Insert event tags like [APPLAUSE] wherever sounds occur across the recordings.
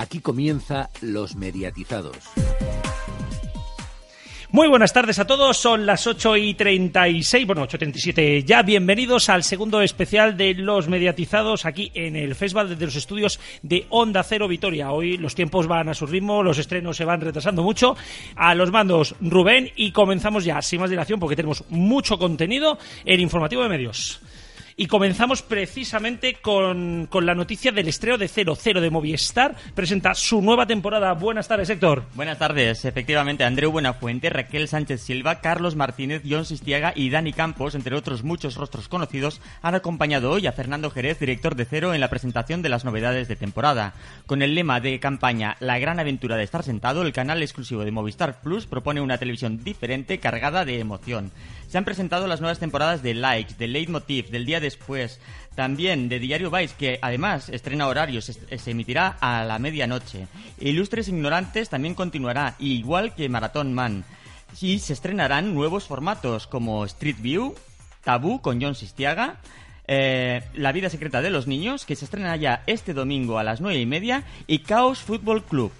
Aquí comienza Los Mediatizados. Muy buenas tardes a todos, son las 8 y 36, bueno, 8 y 37 ya. Bienvenidos al segundo especial de Los Mediatizados aquí en el Festival desde los estudios de Onda Cero Vitoria. Hoy los tiempos van a su ritmo, los estrenos se van retrasando mucho. A los mandos Rubén y comenzamos ya sin más dilación porque tenemos mucho contenido en Informativo de Medios. Y comenzamos precisamente con, con la noticia del estreno de 00 de Movistar. Presenta su nueva temporada. Buenas tardes, Héctor. Buenas tardes. Efectivamente, Andreu Buenafuente, Raquel Sánchez Silva, Carlos Martínez, John Sistiaga y Dani Campos, entre otros muchos rostros conocidos, han acompañado hoy a Fernando Jerez, director de Cero, en la presentación de las novedades de temporada. Con el lema de campaña La gran aventura de estar sentado, el canal exclusivo de Movistar Plus propone una televisión diferente cargada de emoción. Se han presentado las nuevas temporadas de Likes, de Leitmotiv, del día después, también de Diario Vice, que además estrena horarios, se, emitirá a la medianoche. Ilustres Ignorantes también continuará, igual que Marathon Man. Y se estrenarán nuevos formatos como Street View, Tabú con John Sistiaga, eh, La vida secreta de los niños, que se estrena ya este domingo a las nueve y media, y Chaos Football Club.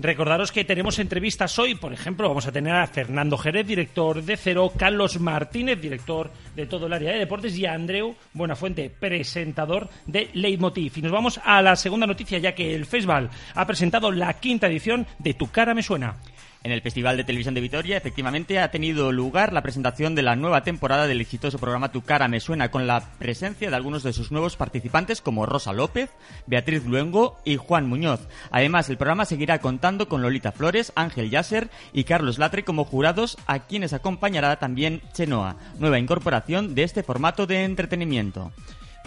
Recordaros que tenemos entrevistas hoy, por ejemplo, vamos a tener a Fernando Jerez, director de Cero, Carlos Martínez, director de todo el área de deportes, y a Andreu Buenafuente, presentador de Leitmotiv. Y nos vamos a la segunda noticia, ya que el festival ha presentado la quinta edición de Tu cara me suena. En el Festival de Televisión de Vitoria, efectivamente, ha tenido lugar la presentación de la nueva temporada del exitoso programa Tu cara me suena, con la presencia de algunos de sus nuevos participantes como Rosa López, Beatriz Luengo y Juan Muñoz. Además, el programa seguirá contando con Lolita Flores, Ángel Yasser y Carlos Latre como jurados, a quienes acompañará también Chenoa, nueva incorporación de este formato de entretenimiento.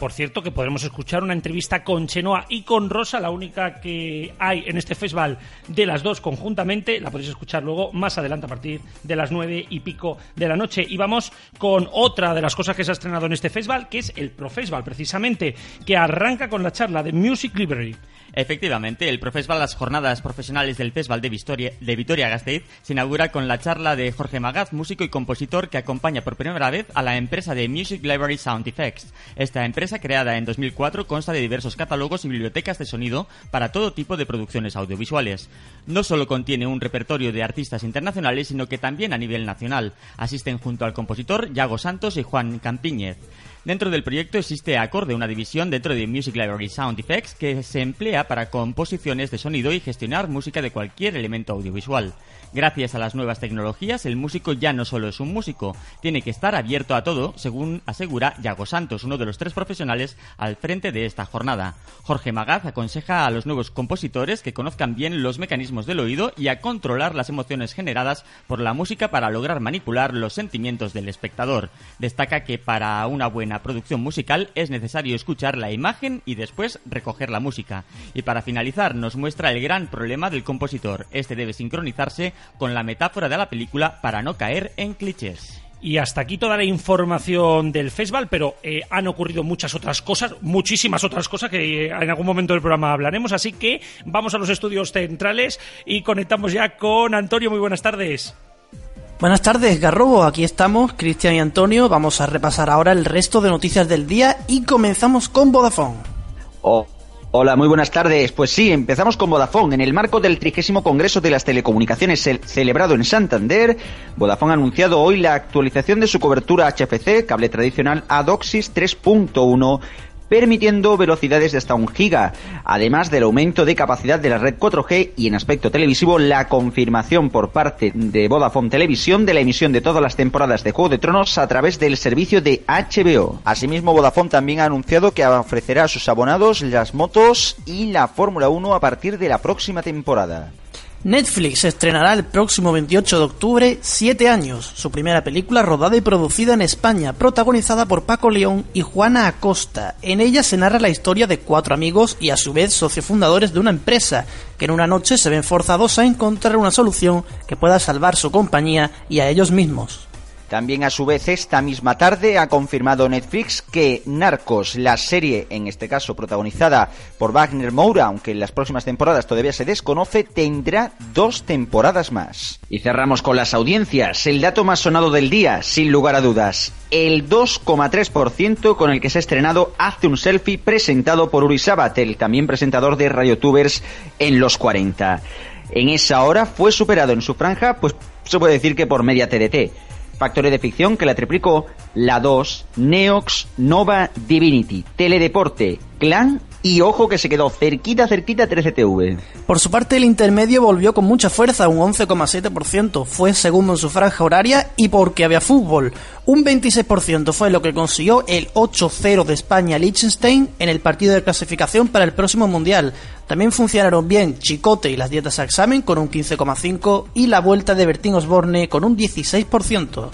Por cierto, que podremos escuchar una entrevista con Chenoa y con Rosa, la única que hay en este festival de las dos conjuntamente. La podéis escuchar luego más adelante a partir de las nueve y pico de la noche. Y vamos con otra de las cosas que se ha estrenado en este festival, que es el Pro Festival, precisamente, que arranca con la charla de Music Library. Efectivamente, el Profesval, las jornadas profesionales del Festival de Vitoria, de Vitoria Gasteiz, se inaugura con la charla de Jorge Magaz, músico y compositor que acompaña por primera vez a la empresa de Music Library Sound Effects. Esta empresa, creada en 2004, consta de diversos catálogos y bibliotecas de sonido para todo tipo de producciones audiovisuales. No solo contiene un repertorio de artistas internacionales, sino que también a nivel nacional. Asisten junto al compositor Yago Santos y Juan Campiñez. Dentro del proyecto existe Acorde, una división dentro de Music Library Sound Effects que se emplea para composiciones de sonido y gestionar música de cualquier elemento audiovisual. Gracias a las nuevas tecnologías, el músico ya no solo es un músico, tiene que estar abierto a todo, según asegura Yago Santos, uno de los tres profesionales al frente de esta jornada. Jorge Magaz aconseja a los nuevos compositores que conozcan bien los mecanismos del oído y a controlar las emociones generadas por la música para lograr manipular los sentimientos del espectador. Destaca que para una buena producción musical es necesario escuchar la imagen y después recoger la música. Y para finalizar, nos muestra el gran problema del compositor. Este debe sincronizarse con la metáfora de la película para no caer en clichés. Y hasta aquí toda la información del festival, pero eh, han ocurrido muchas otras cosas, muchísimas otras cosas que eh, en algún momento del programa hablaremos. Así que vamos a los estudios centrales y conectamos ya con Antonio. Muy buenas tardes. Buenas tardes, Garrobo. Aquí estamos, Cristian y Antonio. Vamos a repasar ahora el resto de noticias del día y comenzamos con Vodafone. Oh. Hola, muy buenas tardes. Pues sí, empezamos con Vodafone. En el marco del trigésimo Congreso de las Telecomunicaciones celebrado en Santander, Vodafone ha anunciado hoy la actualización de su cobertura HFC, cable tradicional, a DOCSIS 3.1 permitiendo velocidades de hasta un giga, además del aumento de capacidad de la red 4G y en aspecto televisivo la confirmación por parte de Vodafone Televisión de la emisión de todas las temporadas de Juego de Tronos a través del servicio de HBO. Asimismo, Vodafone también ha anunciado que ofrecerá a sus abonados las motos y la Fórmula 1 a partir de la próxima temporada. Netflix estrenará el próximo 28 de octubre Siete años, su primera película rodada y producida en España, protagonizada por Paco León y Juana Acosta. En ella se narra la historia de cuatro amigos y a su vez socios fundadores de una empresa, que en una noche se ven forzados a encontrar una solución que pueda salvar su compañía y a ellos mismos. También a su vez esta misma tarde ha confirmado Netflix que Narcos, la serie en este caso protagonizada por Wagner Moura, aunque en las próximas temporadas todavía se desconoce, tendrá dos temporadas más. Y cerramos con las audiencias, el dato más sonado del día, sin lugar a dudas, el 2,3% con el que se ha estrenado Hace un selfie presentado por Uri Sabat, el también presentador de RadioTubers en los 40. En esa hora fue superado en su franja, pues se puede decir que por media TDT. Factoría de ficción que la triplicó, la 2, Neox, Nova, Divinity, Teledeporte, Clan y ojo que se quedó cerquita, cerquita 13TV. Por su parte, el intermedio volvió con mucha fuerza, un 11,7%. Fue segundo en su franja horaria y porque había fútbol. Un 26% fue lo que consiguió el 8-0 de España Liechtenstein en el partido de clasificación para el próximo Mundial. También funcionaron bien Chicote y las dietas a examen con un 15,5% y la vuelta de Bertín Osborne con un 16%.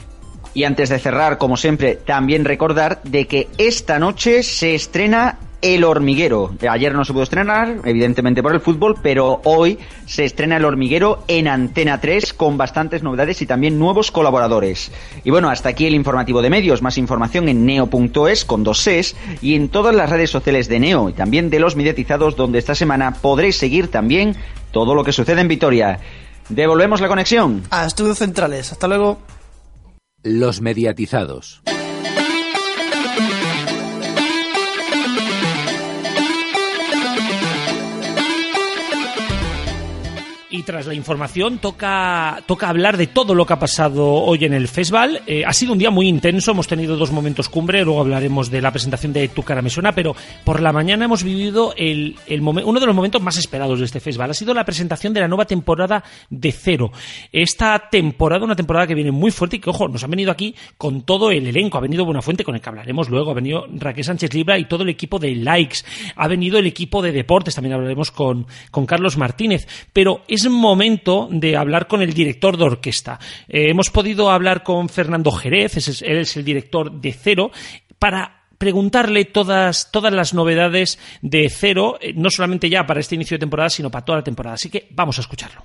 Y antes de cerrar, como siempre, también recordar de que esta noche se estrena el Hormiguero. Ayer no se pudo estrenar, evidentemente por el fútbol, pero hoy se estrena El Hormiguero en Antena 3 con bastantes novedades y también nuevos colaboradores. Y bueno, hasta aquí el informativo de medios. Más información en neo.es con dos ses y en todas las redes sociales de Neo y también de los mediatizados donde esta semana podréis seguir también todo lo que sucede en Vitoria. Devolvemos la conexión. A Estudios Centrales. Hasta luego. Los mediatizados. Y tras la información toca, toca hablar de todo lo que ha pasado hoy en el festival. Eh, ha sido un día muy intenso, hemos tenido dos momentos cumbre, luego hablaremos de la presentación de Tu cara me suena, pero por la mañana hemos vivido el, el uno de los momentos más esperados de este festival. Ha sido la presentación de la nueva temporada de Cero. Esta temporada, una temporada que viene muy fuerte y que, ojo, nos han venido aquí con todo el elenco. Ha venido Buenafuente, con el que hablaremos luego, ha venido Raquel Sánchez Libra y todo el equipo de Likes. Ha venido el equipo de Deportes, también hablaremos con, con Carlos Martínez. Pero es momento de hablar con el director de orquesta. Eh, hemos podido hablar con Fernando Jerez, él es el director de Cero, para preguntarle todas, todas las novedades de Cero, eh, no solamente ya para este inicio de temporada, sino para toda la temporada. Así que vamos a escucharlo.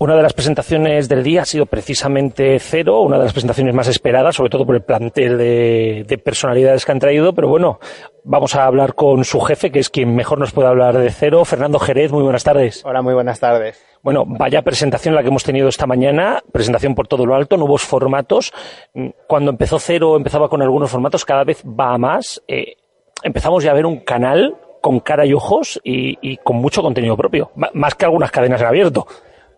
Una de las presentaciones del día ha sido precisamente Cero, una de las presentaciones más esperadas, sobre todo por el plantel de, de, personalidades que han traído, pero bueno, vamos a hablar con su jefe, que es quien mejor nos puede hablar de Cero, Fernando Jerez, muy buenas tardes. Hola, muy buenas tardes. Bueno, vaya presentación la que hemos tenido esta mañana, presentación por todo lo alto, nuevos formatos. Cuando empezó Cero empezaba con algunos formatos, cada vez va a más. Eh, empezamos ya a ver un canal con cara y ojos y, y con mucho contenido propio, más que algunas cadenas en abierto.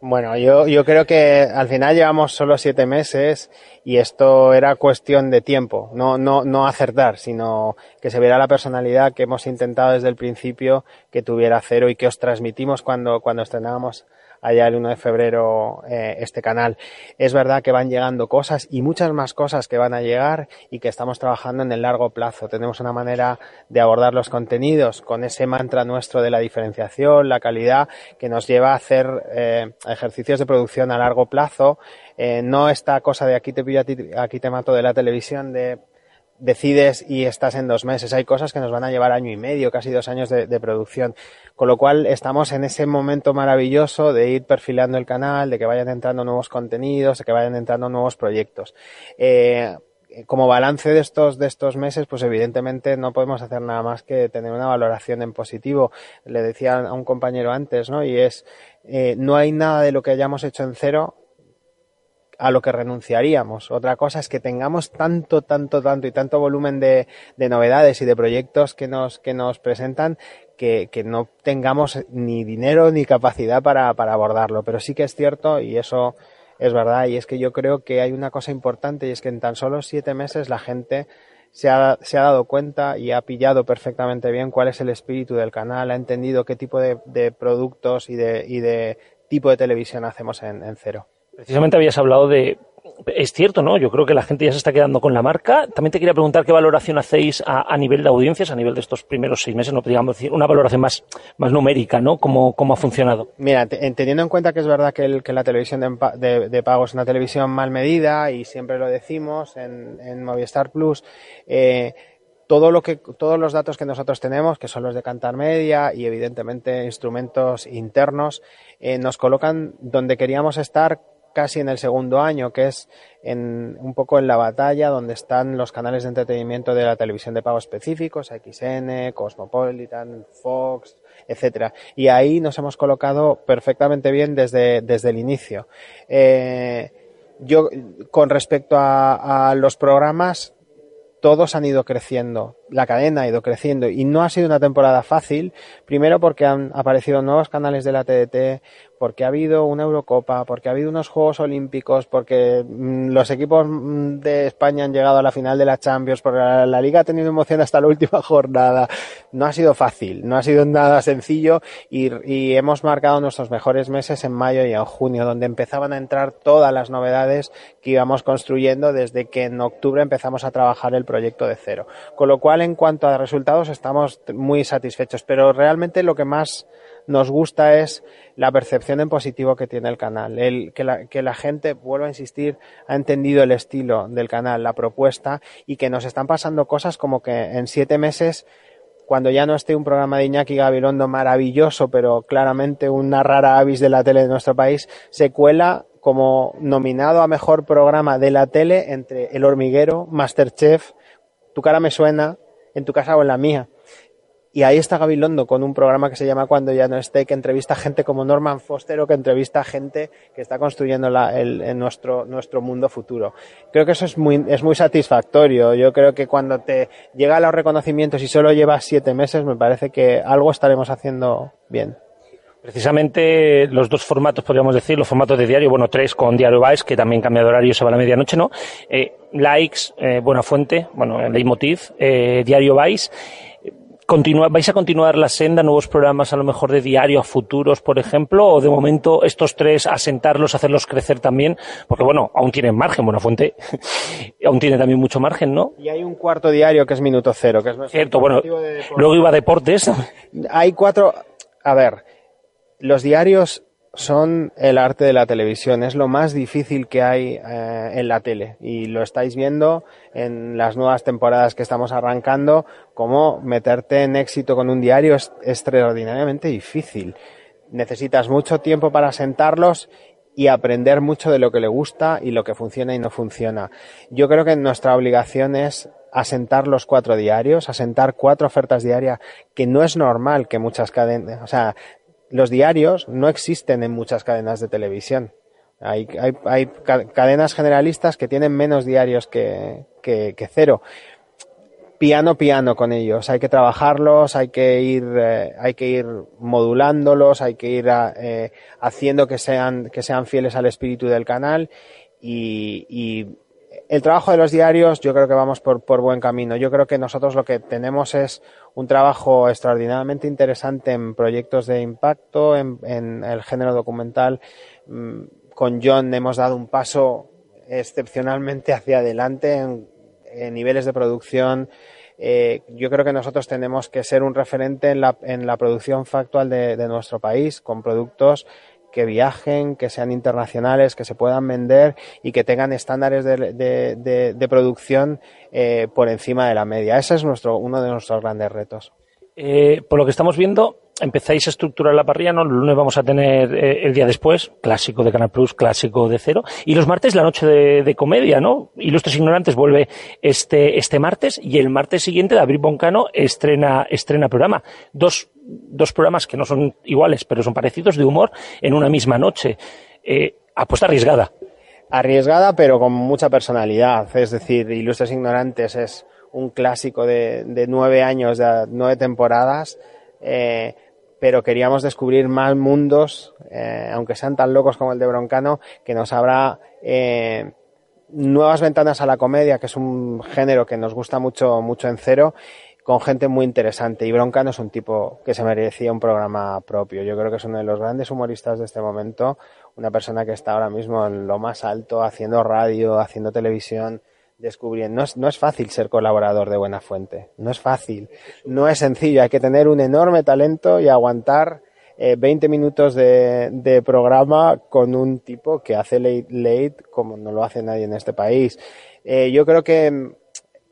Bueno, yo, yo creo que al final llevamos solo siete meses y esto era cuestión de tiempo, no, no, no acertar, sino que se viera la personalidad que hemos intentado desde el principio que tuviera cero y que os transmitimos cuando, cuando estrenábamos allá el 1 de febrero eh, este canal. Es verdad que van llegando cosas y muchas más cosas que van a llegar y que estamos trabajando en el largo plazo. Tenemos una manera de abordar los contenidos con ese mantra nuestro de la diferenciación, la calidad, que nos lleva a hacer eh, ejercicios de producción a largo plazo. Eh, no esta cosa de aquí te pillo, aquí te mato de la televisión de decides y estás en dos meses. Hay cosas que nos van a llevar año y medio, casi dos años de, producción. Con lo cual estamos en ese momento maravilloso de ir perfilando el canal, de que vayan entrando nuevos contenidos, de que vayan entrando nuevos proyectos. Eh, como balance de estos, de estos meses, pues evidentemente no podemos hacer nada más que tener una valoración en positivo. Le decía a un compañero antes, ¿no? Y es, eh, no hay nada de lo que hayamos hecho en cero a lo que renunciaríamos. Otra cosa es que tengamos tanto, tanto, tanto y tanto volumen de, de novedades y de proyectos que nos, que nos presentan que, que, no tengamos ni dinero ni capacidad para, para abordarlo. Pero sí que es cierto y eso es verdad y es que yo creo que hay una cosa importante y es que en tan solo siete meses la gente se ha, se ha, dado cuenta y ha pillado perfectamente bien cuál es el espíritu del canal, ha entendido qué tipo de, de productos y de, y de, tipo de televisión hacemos en, en cero. Precisamente habías hablado de... Es cierto, ¿no? Yo creo que la gente ya se está quedando con la marca. También te quería preguntar qué valoración hacéis a, nivel de audiencias, a nivel de estos primeros seis meses, no podríamos decir, una valoración más, más numérica, ¿no? ¿Cómo, ¿Cómo ha funcionado? Mira, teniendo en cuenta que es verdad que, el, que la televisión de, de, de, pago es una televisión mal medida y siempre lo decimos en, en Movistar Plus, eh, todo lo que, todos los datos que nosotros tenemos, que son los de Cantar Media y evidentemente instrumentos internos, eh, nos colocan donde queríamos estar casi en el segundo año, que es en, un poco en la batalla donde están los canales de entretenimiento de la televisión de pago específicos, XN, Cosmopolitan, Fox, etcétera. Y ahí nos hemos colocado perfectamente bien desde, desde el inicio. Eh, yo, con respecto a, a los programas, todos han ido creciendo, la cadena ha ido creciendo y no ha sido una temporada fácil, primero porque han aparecido nuevos canales de la TDT, porque ha habido una Eurocopa, porque ha habido unos Juegos Olímpicos, porque mm, los equipos mm, de España han llegado a la final de la Champions, porque la, Liga ha tenido emoción hasta la [LAUGHS] última jornada. No ha sido fácil, no ha sido nada sencillo y, y hemos marcado nuestros mejores meses en mayo y en junio, donde empezaban a entrar todas las novedades que íbamos construyendo desde que en octubre empezamos a trabajar el proyecto de cero. Con lo cual, en cuanto a resultados, estamos muy satisfechos, pero realmente lo que más nos gusta es la percepción en positivo que tiene el canal, el, que, la, que la gente, vuelvo a insistir, ha entendido el estilo del canal, la propuesta y que nos están pasando cosas como que en siete meses cuando ya no esté un programa de Iñaki Gabilondo maravilloso, pero claramente una rara avis de la tele de nuestro país, se cuela como nominado a mejor programa de la tele entre El Hormiguero, Masterchef, Tu cara me suena, en tu casa o en la mía. Y ahí está Gabilondo con un programa que se llama Cuando ya no esté, que entrevista gente como Norman Foster o que entrevista gente que está construyendo la, el, nuestro, nuestro mundo futuro. Creo que eso es muy, es muy satisfactorio. Yo creo que cuando te llegan los reconocimientos y solo llevas siete meses, me parece que algo estaremos haciendo bien. Precisamente los dos formatos, podríamos decir, los formatos de diario, bueno, tres con Diario Vice, que también cambia de horario, se va a la medianoche, ¿no? Eh, likes, eh, Buena Fuente, bueno, Leitmotiv, eh, Diario Vice ¿Vais a continuar la senda, nuevos programas a lo mejor de diario a futuros, por ejemplo? ¿O de momento estos tres asentarlos, hacerlos crecer también? Porque bueno, aún tienen margen, Buena Fuente [LAUGHS] aún tiene también mucho margen, ¿no? Y hay un cuarto diario que es Minuto Cero, que es Cierto, bueno, luego iba a Deportes. Hay cuatro, a ver, los diarios son el arte de la televisión, es lo más difícil que hay eh, en la tele y lo estáis viendo en las nuevas temporadas que estamos arrancando, como meterte en éxito con un diario es extraordinariamente difícil. Necesitas mucho tiempo para sentarlos y aprender mucho de lo que le gusta y lo que funciona y no funciona. Yo creo que nuestra obligación es asentar los cuatro diarios, asentar cuatro ofertas diarias, que no es normal que muchas cadenas, o sea, los diarios no existen en muchas cadenas de televisión. Hay, hay, hay cadenas generalistas que tienen menos diarios que, que, cero. Piano, piano con ellos. Hay que trabajarlos, hay que ir, eh, hay que ir modulándolos, hay que ir eh, haciendo que sean, que sean fieles al espíritu del canal y, y el trabajo de los diarios, yo creo que vamos por, por, buen camino. Yo creo que nosotros lo que tenemos es un trabajo extraordinariamente interesante en proyectos de impacto, en, el género documental. Mm, con John hemos dado un paso excepcionalmente hacia adelante en, niveles de producción. Eh, yo creo que nosotros tenemos que ser un referente en la, producción factual de nuestro país, con productos que viajen, que sean internacionales, que se puedan vender y que tengan estándares de, de, producción eh, por encima de la media. Ese es nuestro, uno de nuestros grandes retos. Eh, por lo que estamos viendo, empezáis a estructurar la parrilla, ¿no? El lunes vamos a tener eh, el día después, clásico de Canal Plus, clásico de cero. Y los martes la noche de, de, comedia, ¿no? Ilustres Ignorantes vuelve este, este martes y el martes siguiente David Boncano estrena, estrena programa. Dos, dos programas que no son iguales, pero son parecidos de humor en una misma noche. Eh, apuesta arriesgada. Arriesgada, pero con mucha personalidad. Es decir, Ilustres Ignorantes es un clásico de, de nueve años, de nueve temporadas. Eh, pero queríamos descubrir más mundos, eh, aunque sean tan locos como el de Broncano, que nos habrá eh, nuevas ventanas a la comedia, que es un género que nos gusta mucho, mucho en cero, con gente muy interesante. Y Broncano es un tipo que se merecía un programa propio. Yo creo que es uno de los grandes humoristas de este momento, una persona que está ahora mismo en lo más alto, haciendo radio, haciendo televisión, descubriendo. No es, no es fácil ser colaborador de Buena Fuente, no es fácil, no es sencillo, hay que tener un enorme talento y aguantar eh, 20 minutos de, programa con un tipo que hace late, late como no lo hace nadie en este país. Eh, yo creo que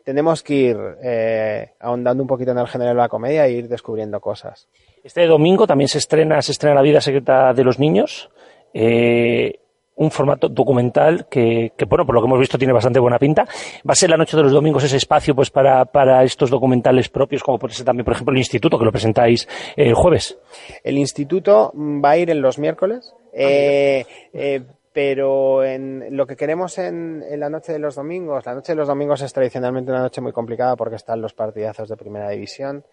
tenemos que ir eh, ahondando un poquito en el género de la comedia e ir descubriendo cosas. Este domingo también se estrena, se estrena La vida secreta de los niños. Eh, un formato documental que, que, bueno, por lo que hemos visto tiene bastante buena pinta. Va a ser la noche de los domingos ese espacio pues para, para estos documentales propios, como puede ser también, por ejemplo, el Instituto, que lo presentáis el jueves. El Instituto va a ir en los miércoles. Eh, eh, pero en lo que queremos en, en, la noche de los domingos, la noche de los domingos es tradicionalmente una noche muy complicada porque están los partidazos de primera división.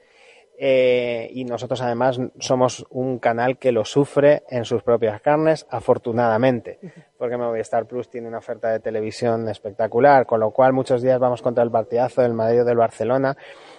Eh, y nosotros además somos un canal que lo sufre en sus propias carnes, afortunadamente, porque Movistar Plus tiene una oferta de televisión espectacular, con lo cual muchos días vamos contra el partidazo del Madrid o del Barcelona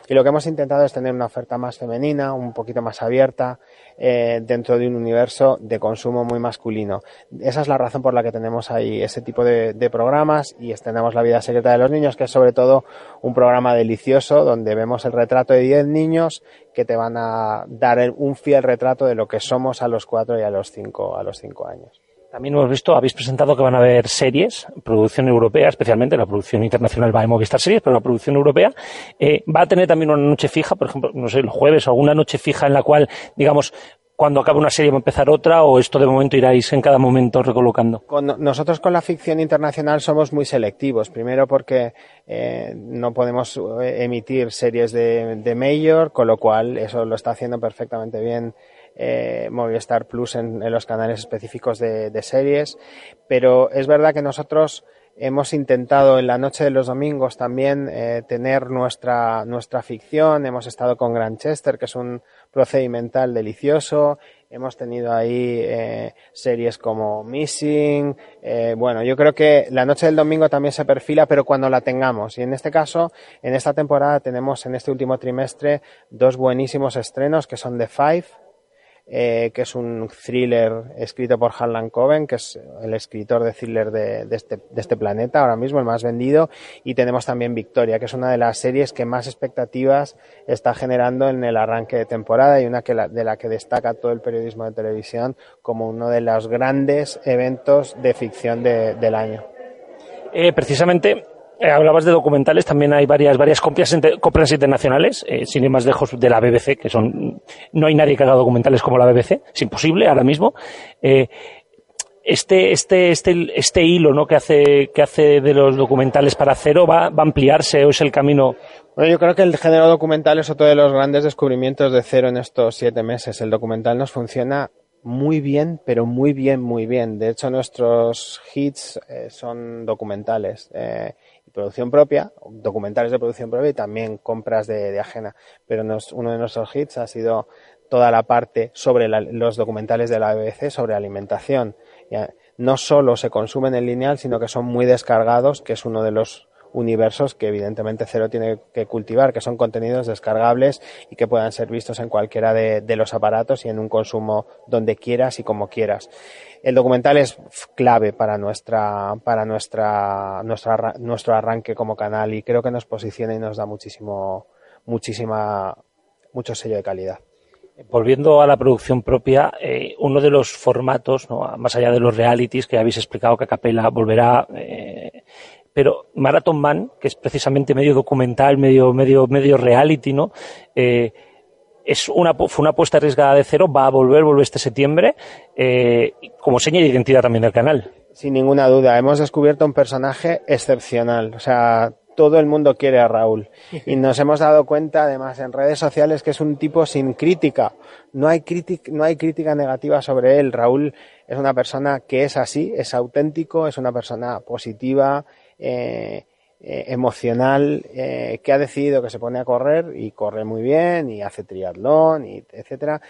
y lo que hemos intentado es tener una oferta más femenina, un poquito más abierta, eh, dentro de un universo de consumo muy masculino. Esa es la razón por la que tenemos ahí ese tipo de, de programas y estrenamos La vida secreta de los niños, que es sobre todo un programa delicioso donde vemos el retrato de 10 niños que te van a dar un fiel retrato de lo que somos a los 4 y a los 5 a los cinco años. También hemos visto, habéis presentado que van a haber series, producción europea, especialmente la producción internacional va a Movistar Series, pero la producción europea eh, va a tener también una noche fija, por ejemplo, no sé, el jueves alguna noche fija en la cual, digamos, cuando acabe una serie va a empezar otra o esto de momento iráis en cada momento recolocando? Nosotros con la ficción internacional somos muy selectivos. Primero porque eh, no podemos eh, emitir series de, de Mayor, con lo cual eso lo está haciendo perfectamente bien eh, Movistar Plus en, en, los canales específicos de, de, series, pero es verdad que nosotros hemos intentado en la noche de los domingos también eh, tener nuestra, nuestra ficción, hemos estado con Granchester, que es un procedimental delicioso, hemos tenido ahí eh, series como Missing, eh, bueno, yo creo que la noche del domingo también se perfila, pero cuando la tengamos. Y en este caso, en esta temporada tenemos en este último trimestre dos buenísimos estrenos que son The Five, eh, que es un thriller escrito por Harlan Coben, que es el escritor de thriller de, este, de, este, planeta ahora mismo, el más vendido. Y tenemos también Victoria, que es una de las series que más expectativas está generando en el arranque de temporada y una que la, de la que destaca todo el periodismo de televisión como uno de los grandes eventos de ficción de, del año. Eh, precisamente eh, hablabas de documentales, también hay varias, varias compras, compras internacionales, eh, sin ir más lejos de la BBC, que son, no hay nadie que haga documentales como la BBC, es imposible ahora mismo. Eh, este, este, este, este hilo, ¿no? Que hace, que hace de los documentales para cero va, va a ampliarse o es el camino. Bueno, yo creo que el género documental es otro de los grandes descubrimientos de cero en estos siete meses. El documental nos funciona muy bien, pero muy bien, muy bien. De hecho, nuestros hits son documentales. Producción propia, documentales de producción propia y también compras de, de ajena. Pero nos, uno de nuestros hits ha sido toda la parte sobre la, los documentales de la BBC sobre alimentación. Ya, no solo se consumen en lineal, sino que son muy descargados, que es uno de los universos que evidentemente Cero tiene que cultivar, que son contenidos descargables y que puedan ser vistos en cualquiera de, de, los aparatos y en un consumo donde quieras y como quieras. El documental es clave para nuestra, para nuestra, nuestra, nuestro arranque como canal y creo que nos posiciona y nos da muchísimo, muchísima, mucho sello de calidad. Volviendo a la producción propia, eh, uno de los formatos, ¿no? más allá de los realities que habéis explicado que Capela volverá, eh, pero Marathon Man, que es precisamente medio documental, medio, medio, medio reality, ¿no? Eh, es una, fue una apuesta arriesgada de cero, va a volver, vuelve este septiembre, eh, como seña de identidad también del canal. Sin ninguna duda, hemos descubierto un personaje excepcional, o sea, todo el mundo quiere a Raúl. [LAUGHS] Y nos hemos dado cuenta, además, en redes sociales que es un tipo sin crítica. No hay, crítica, no hay crítica negativa sobre él. Raúl es una persona que es así, es auténtico, es una persona positiva, eh, eh, emocional eh, que ha decidido que se pone a correr y corre muy bien y hace triatlón y etcétera.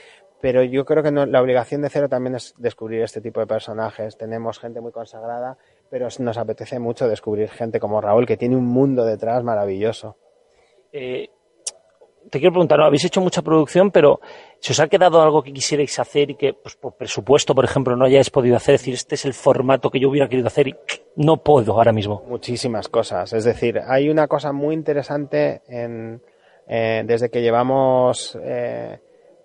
Pero yo creo que no, la obligación de cero también es descubrir este tipo de personajes. Tenemos gente muy consagrada pero nos apetece mucho descubrir gente como Raúl que tiene un mundo detrás maravilloso. Eh, te quiero preguntar, ¿no? habéis hecho mucha producción, pero si os ha quedado algo que quisierais hacer y que, pues, por presupuesto, por ejemplo, no hayáis podido hacer, es decir, este es el formato que yo hubiera querido hacer y no puedo ahora mismo. Muchísimas cosas. Es decir, hay una cosa muy interesante en, eh, desde que llevamos eh,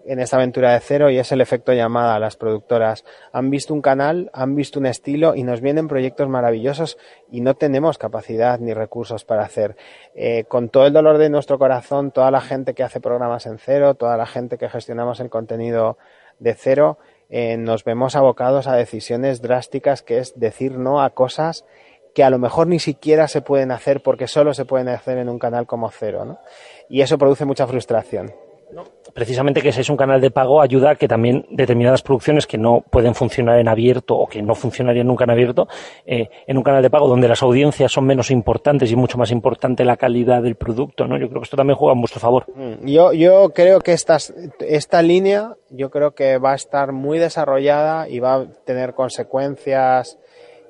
en esta aventura de cero y es el efecto llamada a las productoras. Han visto un canal, han visto un estilo y nos vienen proyectos maravillosos y no tenemos capacidad ni recursos para hacer. Eh, con todo el dolor de nuestro corazón, toda la gente que hace programas en cero, toda la gente que gestionamos el contenido de cero, eh, nos vemos abocados a decisiones drásticas que es decir no a cosas que a lo mejor ni siquiera se pueden hacer porque solo se pueden hacer en un canal como cero. Y eso produce mucha frustración. Precisamente que ese es un canal de pago ayuda a que también determinadas producciones que no pueden funcionar en abierto o que no funcionarían nunca en abierto, eh, en un canal de pago donde las audiencias son menos importantes y mucho más importante la calidad del producto, ¿no? Yo creo que esto también juega en vuestro favor. Mm, yo, yo creo que estas, esta línea, yo creo que va a estar muy desarrollada y va a tener consecuencias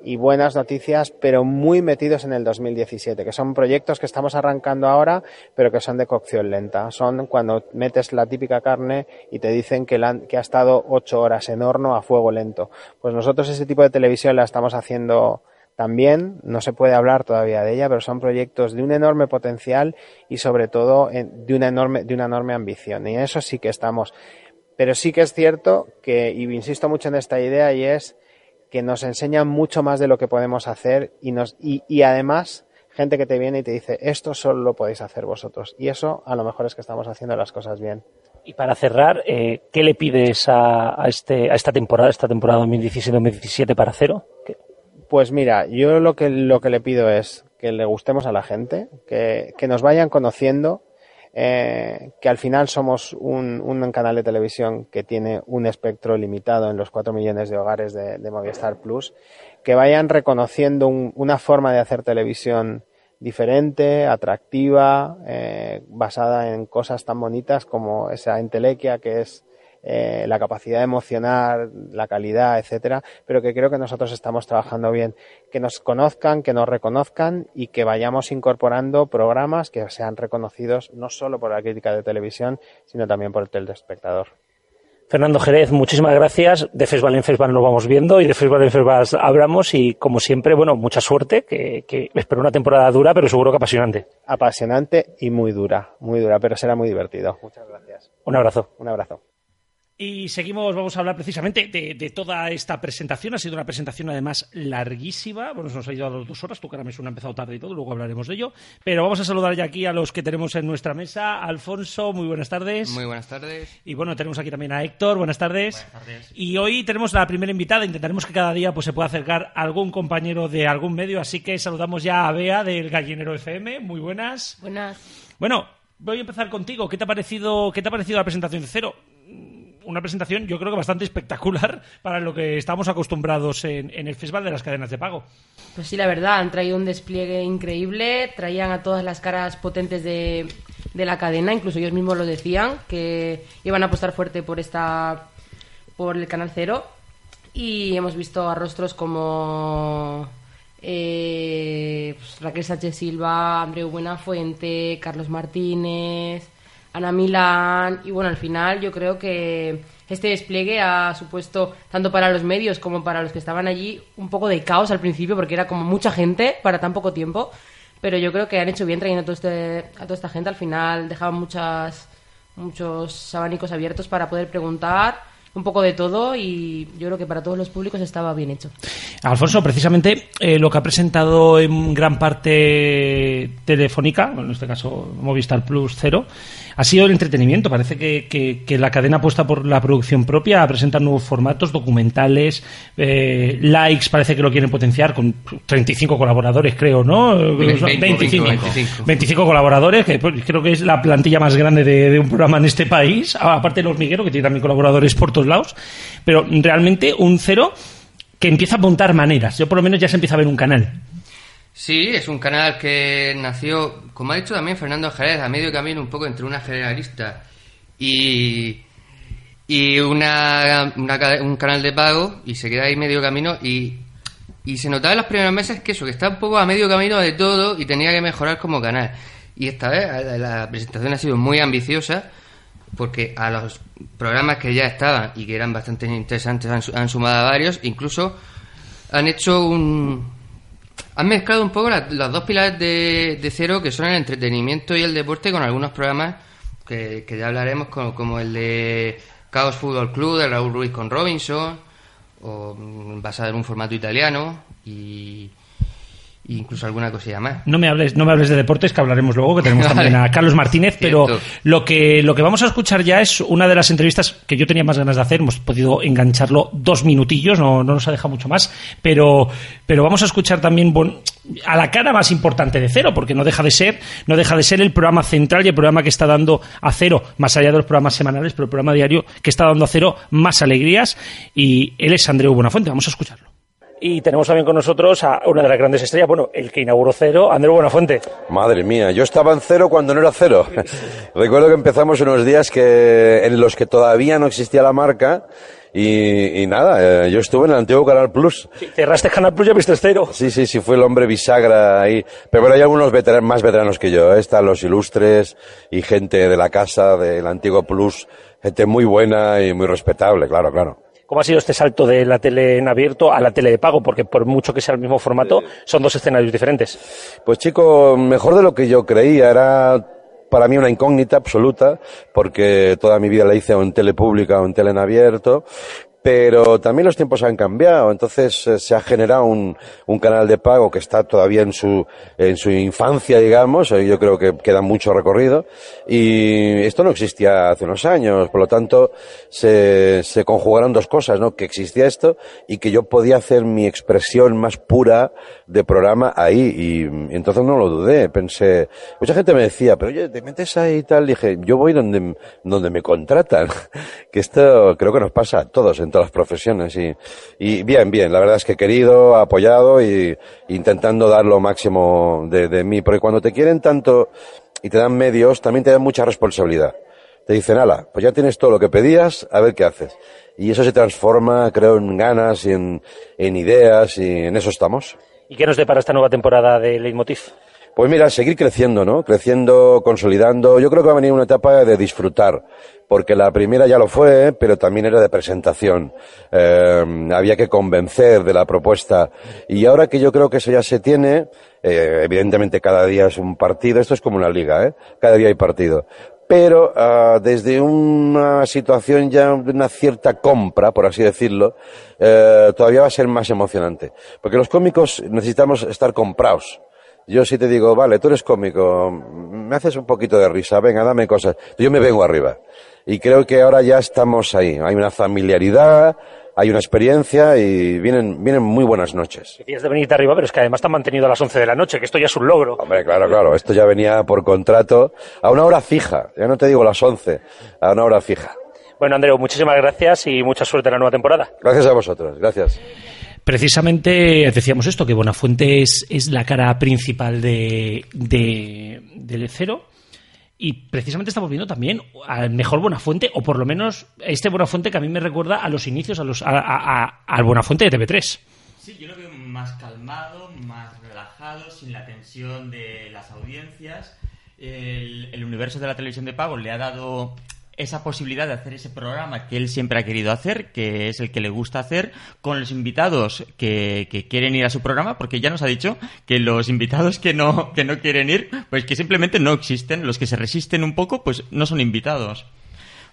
y buenas noticias, pero muy metidos en el 2017, que son proyectos que estamos arrancando ahora, pero que son de cocción lenta. Son cuando metes la típica carne y te dicen que, ha estado ocho horas en horno a fuego lento. Pues nosotros ese tipo de televisión la estamos haciendo también, no se puede hablar todavía de ella, pero son proyectos de un enorme potencial y sobre todo de una enorme, de una enorme ambición. Y en eso sí que estamos. Pero sí que es cierto que, y insisto mucho en esta idea, y es que nos enseñan mucho más de lo que podemos hacer y, nos, y, y además gente que te viene y te dice esto solo lo podéis hacer vosotros y eso a lo mejor es que estamos haciendo las cosas bien. Y para cerrar, eh, ¿qué le pides a, a, este, a esta temporada, esta temporada 2017-2017 para cero? ¿Qué? Pues mira, yo lo que, lo que le pido es que le gustemos a la gente, que, que nos vayan conociendo, eh, que al final somos un, un, canal de televisión que tiene un espectro limitado en los 4 millones de hogares de, de Movistar Plus, que vayan reconociendo un, una forma de hacer televisión diferente, atractiva, eh, basada en cosas tan bonitas como esa entelequia que es eh, la capacidad de emocionar, la calidad, etcétera, pero que creo que nosotros estamos trabajando bien. Que nos conozcan, que nos reconozcan y que vayamos incorporando programas que sean reconocidos no solo por la crítica de televisión, sino también por el telespectador. Fernando Jerez, muchísimas gracias. De Festival en Festival nos vamos viendo y de Festival en Festival hablamos y como siempre, bueno, mucha suerte, que, que espero una temporada dura, pero seguro que apasionante. Apasionante y muy dura, muy dura, pero será muy divertido. Muchas gracias. Un abrazo. Un abrazo. Y seguimos, vamos a hablar precisamente de, de, toda esta presentación. Ha sido una presentación además larguísima. Bueno, nos ha ido a las dos horas. Tu cara me suena ha empezado tarde y todo, luego hablaremos de ello. Pero vamos a saludar ya aquí a los que tenemos en nuestra mesa. Alfonso, muy buenas tardes. Muy buenas tardes. Y bueno, tenemos aquí también a Héctor, buenas tardes. Buenas tardes. Y hoy tenemos la primera invitada. Intentaremos que cada día pues, se pueda acercar algún compañero de algún medio. Así que saludamos ya a Bea del Gallinero FM. Muy buenas. Buenas. Bueno, voy a empezar contigo. ¿Qué te ha parecido, qué te ha parecido la presentación de Cero? Una presentación yo creo que bastante espectacular [LAUGHS] para lo que estamos acostumbrados en, en, el Festival de las Cadenas de Pago. Pues sí, la verdad, han traído un despliegue increíble, traían a todas las caras potentes de, de la cadena, incluso ellos mismos lo decían, que iban a apostar fuerte por esta por el Canal Cero y hemos visto a rostros como eh, pues Raquel Sánchez Silva, Andreu Buenafuente, Carlos Martínez, Ana Milán y bueno, al final yo creo que este despliegue ha supuesto tanto para los medios como para los que estaban allí un poco de caos al principio porque era como mucha gente para tan poco tiempo, pero yo creo que han hecho bien trayendo a, este, toda esta gente, al final dejaban muchas muchos abanicos abiertos para poder preguntar un poco de todo y yo creo que para todos los públicos estaba bien hecho. Alfonso, precisamente eh, lo que ha presentado en gran parte Telefónica, en este caso Movistar Plus Cero, ha sido el entretenimiento. Parece que, que, que, la cadena apuesta por la producción propia, a presentar nuevos formatos, documentales, eh, likes, parece que lo quieren potenciar con 35 colaboradores, creo, ¿no? 20, 25, 25. 25 colaboradores, que pues, creo que es la plantilla más grande de, de, un programa en este país, aparte de los Migueros, que tiene también colaboradores por todos lados, pero realmente un cero que empieza a apuntar maneras. Yo por lo menos ya se empieza a ver un canal. Sí, es un canal que nació, como ha dicho también Fernando Jerez, a medio camino un poco entre una generalista y, y una, un canal de pago y se queda ahí medio camino y, y se notaba en los primeros meses que eso, que está un poco a medio camino de todo y tenía que mejorar como canal. Y esta vez la presentación ha sido muy ambiciosa porque a los programas que ya estaban y que eran bastante interesantes han, han sumado a varios, incluso han hecho un han mezclado un poco la, los dos pilares de, de, cero, que son el entretenimiento y el deporte, con algunos programas que, que ya hablaremos, como, como, el de Chaos Football Club, de Raúl Ruiz con Robinson, o basado en un formato italiano. Y, incluso alguna cosilla más. No me hables, no me hables de deportes, que hablaremos luego, que tenemos [LAUGHS] también a Carlos Martínez, pero Cierto. lo que, lo que vamos a escuchar ya es una de las entrevistas que yo tenía más ganas de hacer, hemos podido engancharlo dos minutillos, no, no nos ha dejado mucho más, pero, pero vamos a escuchar también bon- a la cara más importante de Cero, porque no deja de ser, no deja de ser el programa central y el programa que está dando a Cero, más allá de los programas semanales, pero el programa diario que está dando a Cero más alegrías, y él es Andreu Buenafuente, vamos a escucharlo. Y tenemos también con nosotros a una de las grandes estrellas, bueno, el que inauguró Cero, Andreu Buenafuente. Madre mía, yo estaba en cero cuando no era cero. [LAUGHS] Recuerdo que empezamos unos días que, en los que todavía no existía la marca y, y nada, eh, yo estuve en el antiguo Canal Plus. Cerraste Canal Plus y viste Cero. Sí, sí, sí, fue el hombre bisagra ahí. Pero bueno, hay algunos veteranos, más veteranos que yo. ¿eh? Están los ilustres y gente de la casa del antiguo Plus. Gente muy buena y muy respetable, claro, claro. ¿Cómo ha sido este salto de la tele en abierto a la tele de pago? Porque por mucho que sea el mismo formato, son dos escenarios diferentes. Pues chico, mejor de lo que yo creía. Era para mí una incógnita absoluta, porque toda mi vida la hice o en tele pública o en tele en abierto. Pero también los tiempos han cambiado, entonces eh, se ha generado un, un canal de pago que está todavía en su, en su infancia, digamos, eh, yo creo que queda mucho recorrido, y esto no existía hace unos años, por lo tanto se, se conjugaron dos cosas, ¿no? Que existía esto y que yo podía hacer mi expresión más pura de programa ahí, y, entonces no lo dudé, pensé, mucha gente me decía, pero oye, te metes ahí y tal, dije, yo voy donde, donde me contratan, [LAUGHS] que esto creo que nos pasa a todos, todas las profesiones, y, y bien, bien, la verdad es que querido, apoyado y intentando dar lo máximo de, de mí, porque cuando te quieren tanto y te dan medios, también te dan mucha responsabilidad. Te dicen, ala, pues ya tienes todo lo que pedías, a ver qué haces. Y eso se transforma, creo, en ganas y en, en ideas y en eso estamos. ¿Y qué nos depara esta nueva temporada de Leitmotiv? Pues mira, seguir creciendo, ¿no? Creciendo, consolidando. Yo creo que va a venir una etapa de disfrutar, porque la primera ya lo fue, pero también era de presentación. Eh, había que convencer de la propuesta. Y ahora que yo creo que eso ya se tiene, eh, evidentemente cada día es un partido, esto es como una liga, ¿eh? Cada día hay partido. Pero ah, desde una situación ya de una cierta compra, por así decirlo, eh, todavía va a ser más emocionante. Porque los cómicos necesitamos estar comprados. Yo si te digo, vale, tú eres cómico, me haces un poquito de risa, venga, dame cosas. Yo me vengo arriba. Y creo que ahora ya estamos ahí. Hay una familiaridad, hay una experiencia y vienen, vienen muy buenas noches. Decías de venirte arriba, pero es que además te han mantenido a las 11 de la noche, que esto ya es un logro. Hombre, claro, claro, esto ya venía por contrato a una hora fija. Ya no te digo las 11, a una hora fija. Bueno, Andreu, muchísimas gracias y mucha suerte en la nueva temporada. Gracias a vosotros, gracias. Precisamente decíamos esto, que Buenafuente es, es la cara principal de, de, del Cero. Y precisamente estamos viendo también al mejor Buenafuente, o por lo menos este Buenafuente que a mí me recuerda a los inicios, a los, a- al Buenafuente de TV3. Sí, yo lo veo más calmado, más relajado, sin la tensión de las audiencias. El, el universo de la televisión de pago le ha dado esa posibilidad de hacer ese programa que él siempre ha querido hacer, que es el que le gusta hacer, con los invitados que, que quieren ir a su programa, porque ya nos ha dicho que los invitados que no, que no quieren ir, pues que simplemente no existen, los que se resisten un poco, pues no son invitados.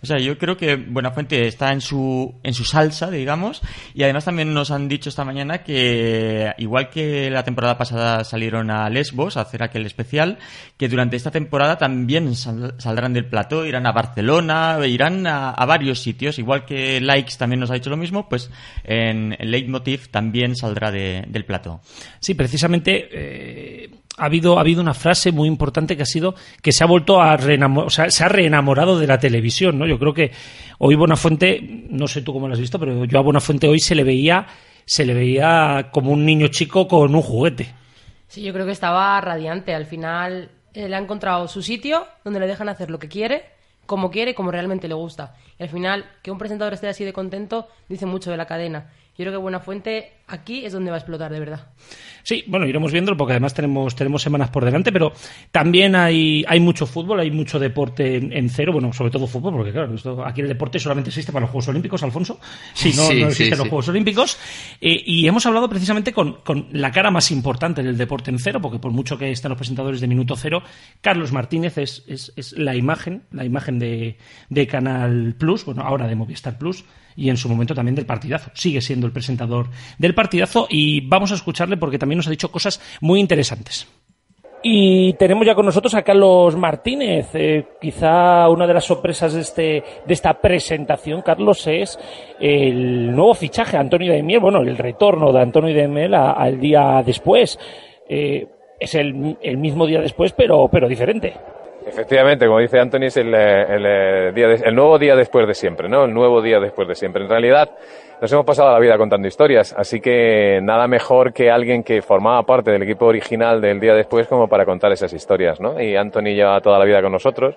O sea, yo creo que Buenafuente está en su, en su salsa, digamos, y además también nos han dicho esta mañana que, igual que la temporada pasada salieron a Lesbos a hacer aquel especial, que durante esta temporada también sal- saldrán del plató, irán a Barcelona, irán a, varios sitios, igual que Likes también nos ha dicho lo mismo, pues en Leitmotiv también saldrá de- del plató. Sí, precisamente eh, ha, habido, ha habido una frase muy importante que ha sido que se ha vuelto a o sea, se ha reenamorado de la televisión, ¿no? Yo creo que hoy Buenafuente, no sé tú cómo lo has visto, pero yo a Buenafuente hoy se le veía, se le veía como un niño chico con un juguete. Sí, yo creo que estaba radiante. Al final él ha encontrado su sitio donde le dejan hacer lo que quiere, como quiere como realmente le gusta. Y al final, que un presentador esté así de contento dice mucho de la cadena. Yo creo que Buenafuente aquí es donde va a explotar de verdad. Sí, bueno, iremos viéndolo porque además tenemos, tenemos semanas por delante, pero también hay, hay mucho fútbol, hay mucho deporte en, en cero, bueno, sobre todo fútbol, porque claro, esto- aquí el deporte solamente existe para los Juegos Olímpicos, Alfonso. Si no, Sí, no sí, existen los sí. Juegos Olímpicos. Eh, y hemos hablado precisamente con, con la cara más importante del deporte en cero, porque por mucho que estén los presentadores de Minuto Cero, Carlos Martínez es, es, es la imagen, la imagen de, de Canal Plus, bueno, ahora de Movistar Plus. Y en su momento también del partidazo. Sigue siendo el presentador del partidazo y vamos a escucharle porque también nos ha dicho cosas muy interesantes. Y tenemos ya con nosotros a Carlos Martínez. Eh, quizá una de las sorpresas de, este, de esta presentación, Carlos, es el nuevo fichaje, Antonio de Miel, bueno, el retorno de Antonio de Miel al día después. Eh, es el, el, mismo día después, pero, pero diferente. Efectivamente, como dice Anthony, es el, el, día el nuevo día después de siempre, ¿no? El nuevo día después de siempre. En realidad, nos hemos pasado la vida contando historias, así que nada mejor que alguien que formaba parte del equipo original del día después como para contar esas historias, ¿no? Y Anthony lleva toda la vida con nosotros,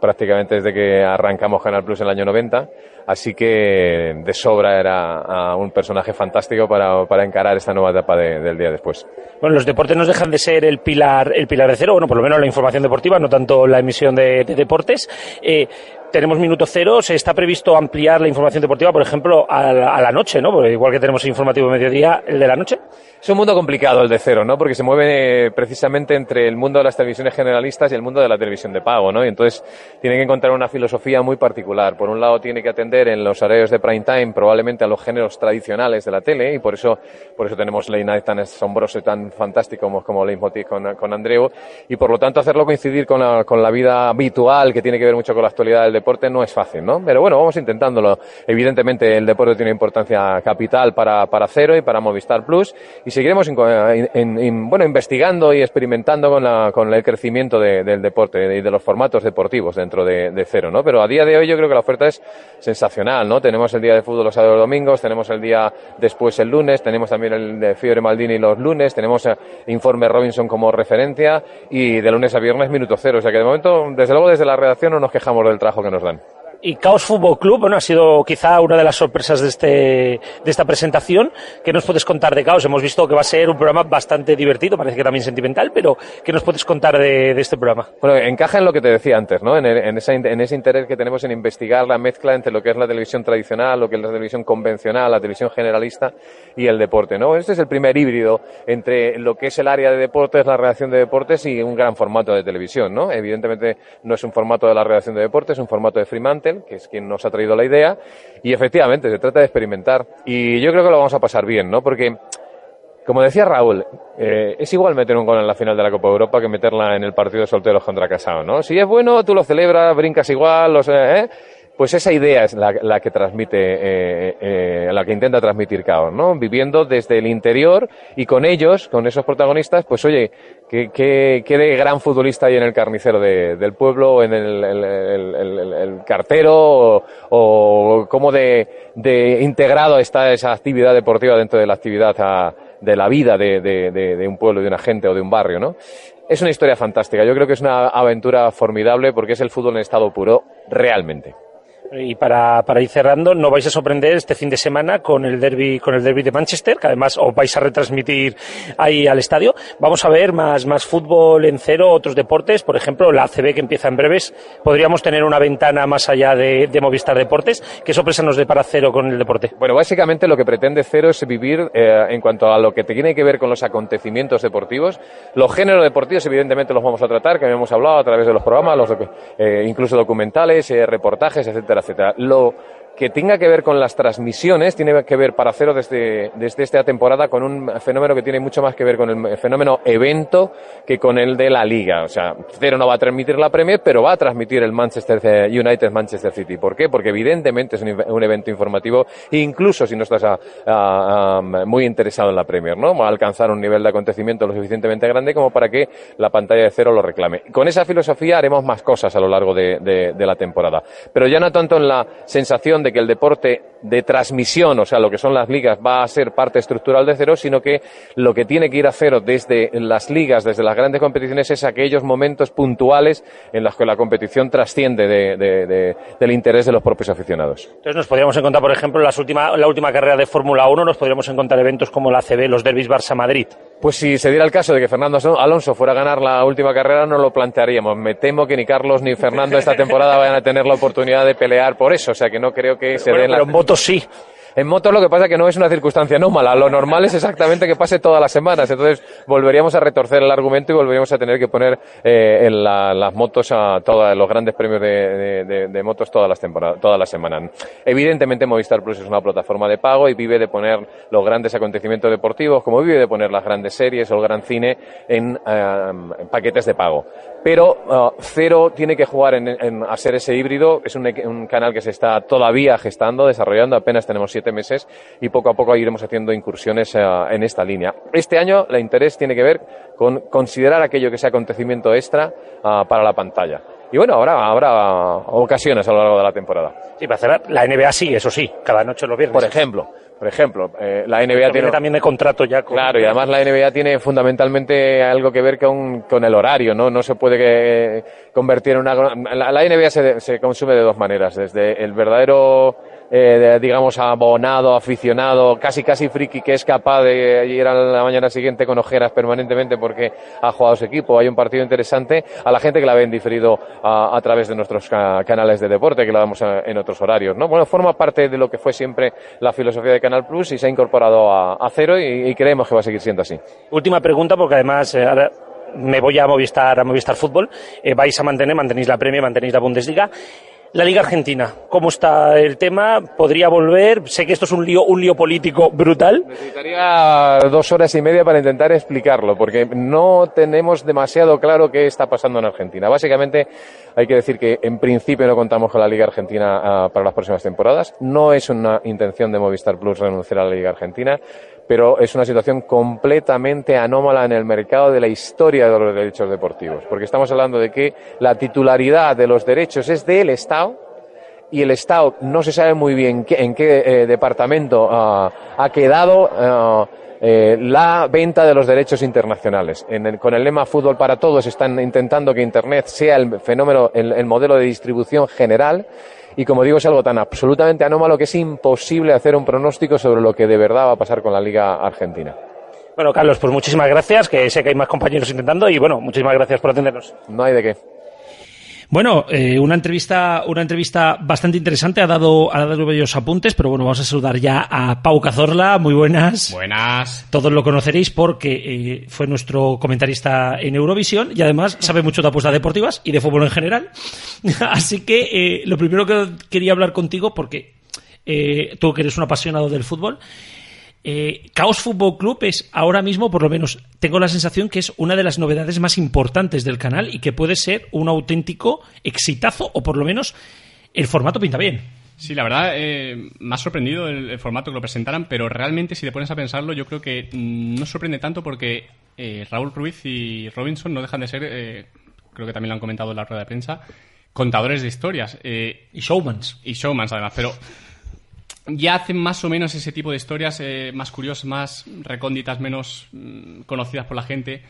prácticamente desde que arrancamos Canal Plus en el año 90, así que de sobra era un personaje fantástico para, para encarar esta nueva etapa del día después. Bueno, los deportes no dejan de ser el pilar, el pilar de cero, bueno, por lo menos la información deportiva, no tanto la emisión de, de deportes. Eh, tenemos minuto cero, se está previsto ampliar la información deportiva, por ejemplo, a la, noche, ¿no? Igual que tenemos informativo de mediodía, el de la noche. Es un mundo complicado el de cero, ¿no? Porque se mueve eh, precisamente entre el mundo de las televisiones generalistas y el mundo de la televisión de pago, ¿no? Y entonces tiene que encontrar una filosofía muy particular. Por un lado tiene que atender en los horarios de prime time probablemente a los géneros tradicionales de la tele y por eso, por eso tenemos Late Night tan asombroso y tan fantástico como, como Leitmotiv con, con Andreu y por lo tanto hacerlo coincidir con la, con la vida habitual que tiene que ver mucho con la actualidad del deporte no es fácil, ¿no? Pero bueno, vamos intentándolo. Evidentemente el deporte tiene importancia capital para, para Cero y para Movistar Plus seguiremos bueno, investigando y experimentando con, la, con el crecimiento del deporte y de los formatos deportivos dentro de, Cero, ¿no? Pero a día de hoy yo creo que la oferta es sensacional, ¿no? Tenemos el día de fútbol los sábados y domingos, tenemos el día después el lunes, tenemos también el de Fiore Maldini los lunes, tenemos eh, Informe Robinson como referencia y de lunes a viernes minuto cero. O sea que de momento, desde luego desde la redacción no nos quejamos del trabajo que nos dan y Caos Fútbol Club, bueno, ha sido quizá una de las sorpresas de, este, de esta presentación. ¿Qué nos puedes contar de Caos? Hemos visto que va a ser un programa bastante divertido, parece que también sentimental, pero ¿qué nos puedes contar de, este programa? Bueno, encaja en lo que te decía antes, ¿no? En, en, ese interés que tenemos en investigar la mezcla entre lo que es la televisión tradicional, lo que es la televisión convencional, la televisión generalista y el deporte, ¿no? Este es el primer híbrido entre lo que es el área de deportes, la redacción de deportes y un gran formato de televisión, ¿no? Evidentemente no es un formato de la redacción de deportes, es un formato de Fremantle que es quien nos ha traído la idea, y efectivamente se trata de experimentar. Y yo creo que lo vamos a pasar bien, ¿no? Porque, como decía Raúl, eh, es igual meter un gol en la final de la Copa Europa que meterla en el partido de solteros contra Casado, ¿no? Si es bueno, tú lo celebras, brincas igual, los, ¿eh? Pues esa idea es la, que transmite, eh, eh, la que intenta transmitir Caos, ¿no? Viviendo desde el interior y con ellos, con esos protagonistas, pues oye, qué, qué, de gran futbolista hay en el carnicero del pueblo, en el, cartero, o, cómo de, integrado está esa actividad deportiva dentro de la actividad de la vida de, de un pueblo, de una gente o de un barrio, ¿no? Es una historia fantástica. Yo creo que es una aventura formidable porque es el fútbol en estado puro realmente. Y para, para, ir cerrando, no vais a sorprender este fin de semana con el derby, con el derby de Manchester, que además os vais a retransmitir ahí al estadio. Vamos a ver más, más fútbol en cero, otros deportes, por ejemplo, la ACB que empieza en breves. Podríamos tener una ventana más allá de, Movistar Deportes. ¿Qué sorpresa nos depara cero con el deporte? Bueno, básicamente lo que pretende cero es vivir eh, en cuanto a lo que tiene que ver con los acontecimientos deportivos. Los géneros deportivos, evidentemente, los vamos a tratar, que hemos hablado a través de los programas, los, eh, incluso documentales, eh, reportajes, etcétera etcétera. Lo que tenga que ver con las transmisiones, tiene que ver para Cero desde, desde esta temporada con un fenómeno que tiene mucho más que ver con el fenómeno evento que con el de la liga. O sea, Cero no va a transmitir la Premier, pero va a transmitir el Manchester United Manchester City. ¿Por qué? Porque evidentemente es un, evento informativo, incluso si no estás muy interesado en la Premier, ¿no? Va a alcanzar un nivel de acontecimiento lo suficientemente grande como para que la pantalla de Cero lo reclame. Con esa filosofía haremos más cosas a lo largo de, de la temporada. Pero ya no tanto en la sensación de que el deporte de transmisión, o sea, lo que son las ligas, va a ser parte estructural de cero, sino que lo que tiene que ir a cero desde las ligas, desde las grandes competiciones, es aquellos momentos puntuales en los que la competición trasciende del interés de los propios aficionados. Entonces nos podríamos encontrar, por ejemplo, las última, la última carrera de Fórmula 1, nos podríamos encontrar eventos como la CB, los derbis Barça-Madrid. Pues si se diera el caso de que Fernando Alonso fuera a ganar la última carrera, no lo plantearíamos. Me temo que ni Carlos ni Fernando esta temporada vayan a tener la oportunidad de pelear por eso, o sea que no creo que se den Pero en votos sí. En motos lo que pasa es que no es una circunstancia anómala, lo normal es exactamente que pase todas las semanas, entonces volveríamos a retorcer el argumento y volveríamos a tener que poner eh, en las motos a todos los grandes premios de, motos todas las temporadas, todas las semanas. Evidentemente Movistar Plus es una plataforma de pago y vive de poner los grandes acontecimientos deportivos, como vive de poner las grandes series o el gran cine en, eh, paquetes de pago. Pero uh, Cero tiene que jugar en, a ser ese híbrido. Es un, canal que se está todavía gestando, desarrollando. Apenas tenemos siete meses y poco a poco iremos haciendo incursiones uh, en esta línea. Este año el interés tiene que ver con considerar aquello que sea acontecimiento extra uh, para la pantalla. Y bueno, ahora habrá ocasiones a lo largo de la temporada. Sí, para cerrar, la NBA sí, eso sí, cada noche los viernes. Por ejemplo, por ejemplo, eh, la NBA tiene también de contrato ya. Claro, y además la NBA tiene fundamentalmente algo que ver con, con el horario, ¿no? No se puede que, convertir en una. La, la NBA se, se consume de dos maneras, desde el verdadero eh, digamos, abonado, aficionado, casi casi friki que es capaz de ir a la mañana siguiente con ojeras permanentemente porque ha jugado su equipo, hay un partido interesante, a la gente que la ven diferido a, través de nuestros canales de deporte, que la damos en otros horarios, ¿no? Bueno, forma parte de lo que fue siempre la filosofía de Canal Plus y se ha incorporado a, cero y, creemos que va a seguir siendo así. Última pregunta, porque además eh, ahora me voy a Movistar, a Movistar Fútbol, eh, vais a mantener, mantenéis la Premier, mantenéis la Bundesliga. La Liga Argentina, ¿cómo está el tema? ¿Podría volver? Sé que esto es un lío, un lío político brutal. Necesitaría dos horas y media para intentar explicarlo, porque no tenemos demasiado claro qué está pasando en Argentina. Básicamente, hay que decir que en principio no contamos con la Liga Argentina ah, para las próximas temporadas. No es una intención de Movistar Plus renunciar a la Liga Argentina pero es una situación completamente anómala en el mercado de la historia de los derechos deportivos, porque estamos hablando de que la titularidad de los derechos es del Estado y el Estado no se sabe muy bien en qué eh, departamento ah, ha quedado ah, eh, la venta de los derechos internacionales. con el lema Fútbol para Todos están intentando que Internet sea el fenómeno, el modelo de distribución general y como digo es algo tan absolutamente anómalo que es imposible hacer un pronóstico sobre lo que de verdad va a pasar con la Liga Argentina. Bueno, Carlos, pues muchísimas gracias, que sé que hay más compañeros intentando y bueno, muchísimas gracias por atendernos. No hay de qué. Bueno, eh, una entrevista, una entrevista bastante interesante. Ha dado, ha dado bellos apuntes, pero bueno, vamos a saludar ya a Pau Cazorla. Muy buenas. Buenas. Todos lo conoceréis porque eh, fue nuestro comentarista en Eurovisión y además sabe mucho de apuestas deportivas y de fútbol en general. [LAUGHS] Así que eh, lo primero que quería hablar contigo, porque tú que eres un apasionado del fútbol, eh, Caos Fútbol Club es ahora mismo, por lo menos, tengo la sensación que es una de las novedades más importantes del canal y que puede ser un auténtico exitazo, o por lo menos el formato pinta bien. Sí, la verdad, eh, me ha sorprendido el, formato que lo presentaran, pero realmente, si te pones a pensarlo, yo creo que mm, no sorprende tanto porque eh, Raúl Ruiz y Robinson no dejan de ser, eh, creo que también lo han comentado en la rueda de prensa, contadores de historias. y showmans. Y showmans, además, pero ya hacen más o menos ese tipo de historias eh, más curiosas, más recónditas, menos mm, conocidas por la gente.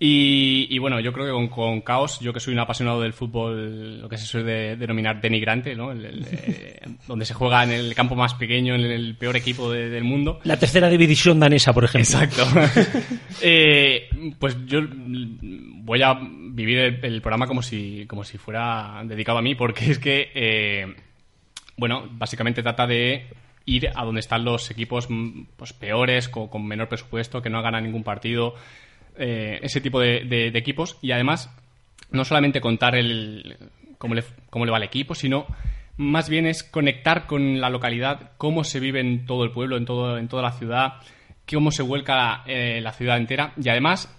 Y, bueno, yo creo que con, con, Caos, yo que soy un apasionado del fútbol, lo que se suele denominar denigrante, ¿no? Eh, donde se juega en el campo más pequeño, en el peor equipo del mundo. La tercera división danesa, por ejemplo. Exacto. [LAUGHS] Eh, pues yo voy a vivir el, programa como si, como si fuera dedicado a mí, porque es que bueno, básicamente trata de ir a donde están los equipos mm, pues, peores, con, menor presupuesto, que no ganan ningún partido, eh, ese tipo de, equipos. Y además, no solamente contar el, cómo, le, cómo le va al equipo, sino más bien es conectar con la localidad, cómo se vive en todo el pueblo, en, todo, en toda la ciudad, cómo se vuelca eh, la ciudad entera. Y además,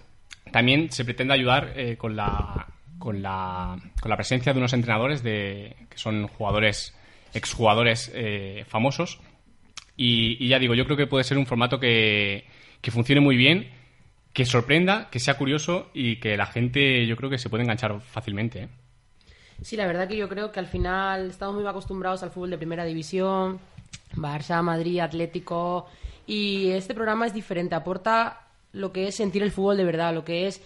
también se pretende ayudar eh, con, la, con, la, con la presencia de unos entrenadores de, que son jugadores exjugadores eh, famosos. Y, ya digo, yo creo que puede ser un formato que, que funcione muy bien, que sorprenda, que sea curioso y que la gente yo creo que se puede enganchar fácilmente. ¿eh? Sí, la verdad que yo creo que al final estamos muy acostumbrados al fútbol de primera división, Barça, Madrid, Atlético, y este programa es diferente, aporta lo que es sentir el fútbol de verdad, lo que es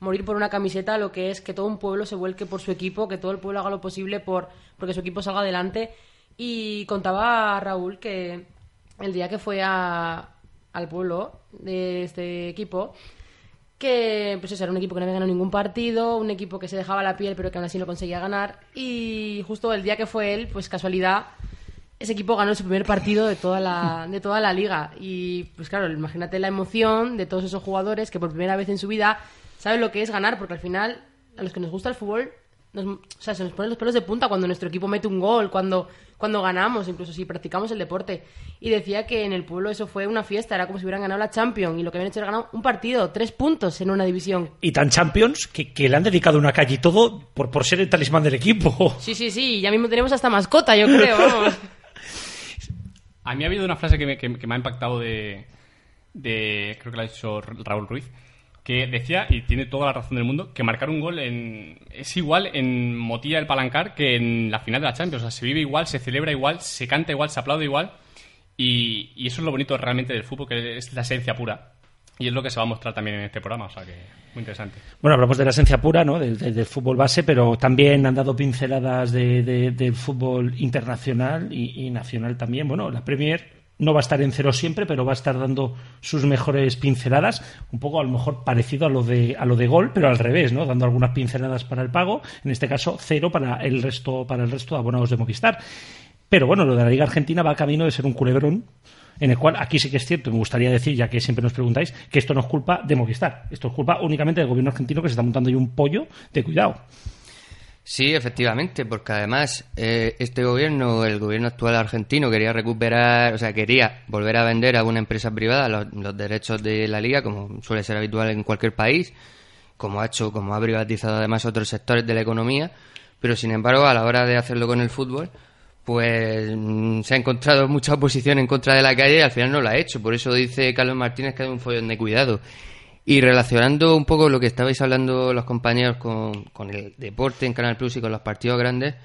morir por una camiseta, lo que es que todo un pueblo se vuelque por su equipo, que todo el pueblo haga lo posible por porque su equipo salga adelante y contaba Raúl que el día que fue a, al pueblo de este equipo, que pues eso, era un equipo que no había ganado ningún partido, un equipo que se dejaba la piel pero que aún así no conseguía ganar y justo el día que fue él, pues casualidad, ese equipo ganó su primer partido de toda la, [LAUGHS] de toda la liga. Y pues claro, imagínate la emoción de todos esos jugadores que por primera vez en su vida saben lo que es ganar, porque al final, a los que nos gusta el fútbol, nos- o sea, se nos ponen los pelos de punta cuando nuestro equipo mete un gol, cuando, cuando ganamos, incluso si practicamos el deporte. Y decía que en el pueblo eso fue una fiesta, era como si hubieran ganado la Champions y lo que habían hecho era ganar un partido, tres puntos en una división. Y tan Champions que, que le han dedicado una calle y todo por, por ser el talismán del equipo. Sí, sí, sí, ya mismo tenemos hasta mascota, yo creo, [LAUGHS] vamos. A mí ha habido una frase que me, que- que me ha impactado de, de- Creo que la ha dicho Raúl Ruiz. Que decía, y tiene toda la razón del mundo, que marcar un gol en, es igual en Motilla del Palancar que en la final de la Champions. O sea, se vive igual, se celebra igual, se canta igual, se aplaude igual. Y, eso es lo bonito realmente del fútbol, que es la esencia pura. Y es lo que se va a mostrar también en este programa. O sea, que muy interesante. Bueno, hablamos de la esencia pura, ¿no? Del, fútbol base, pero también han dado pinceladas de- del fútbol internacional y, y nacional también. Bueno, la Premier no va a estar en cero siempre, pero va a estar dando sus mejores pinceladas, un poco a lo mejor parecido a lo de a lo de gol, pero al revés, ¿no? Dando algunas pinceladas para el pago, en este caso cero para el resto para el resto de abonados de Movistar. Pero bueno, lo de la Liga Argentina va camino de ser un culebrón en el cual aquí sí que es cierto, me gustaría decir, ya que siempre nos preguntáis, que esto no es culpa de Movistar, esto es culpa únicamente del gobierno argentino que se está montando ahí un pollo de cuidado. Sí, efectivamente, porque además eh, este gobierno, el gobierno actual argentino, quería recuperar, o sea, quería volver a vender a una empresa privada los, derechos de la liga, como suele ser habitual en cualquier país, como ha hecho, como ha privatizado además otros sectores de la economía, pero sin embargo, a la hora de hacerlo con el fútbol, pues mm, se ha encontrado mucha oposición en contra de la calle y al final no lo ha hecho. Por eso dice Carlos Martínez que hay un follón de cuidado. Y relacionando un poco lo que estabais hablando los compañeros con, con el deporte en Canal Plus y con los partidos grandes,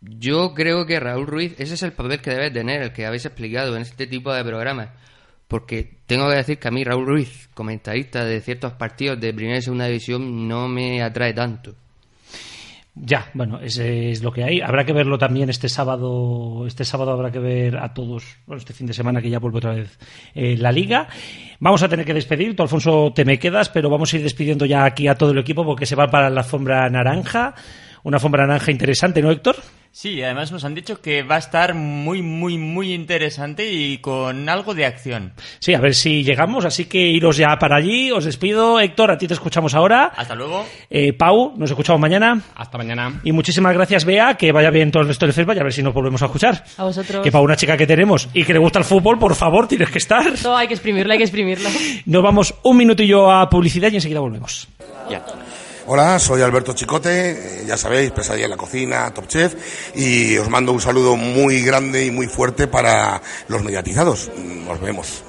yo creo que Raúl Ruiz, ese es el papel que debe tener, el que habéis explicado en este tipo de programas. Porque tengo que decir que a mí Raúl Ruiz, comentarista de ciertos partidos de primera y segunda división, no me atrae tanto. Ya, bueno, ese es lo que hay. Habrá que verlo también este sábado. Este sábado habrá que ver a todos, bueno, este fin de semana que ya vuelve otra vez eh, la liga. Vamos a tener que despedir. Tú, Alfonso, te me quedas, pero vamos a ir despidiendo ya aquí a todo el equipo porque se va para la alfombra naranja. Una alfombra naranja interesante, ¿no, Héctor? Sí, además nos han dicho que va a estar muy, muy, muy interesante y con algo de acción. Sí, a ver si llegamos, así que iros ya para allí. Os despido. Héctor, a ti te escuchamos ahora. Hasta luego. Eh, Pau, nos escuchamos mañana. Hasta mañana. Y muchísimas gracias, Bea. Que vaya bien todo el resto del festival y a ver si nos volvemos a escuchar. A vosotros. Que para una chica que tenemos y que le gusta el fútbol, por favor, tienes que estar. Todo hay que exprimirlo, hay que exprimirlo. Nos vamos un minutillo a publicidad y enseguida volvemos. Hola, soy Alberto Chicote, eh, ya sabéis, pesadilla en la cocina, Top Chef, y os mando un saludo muy grande y muy fuerte para los mediatizados. Nos vemos.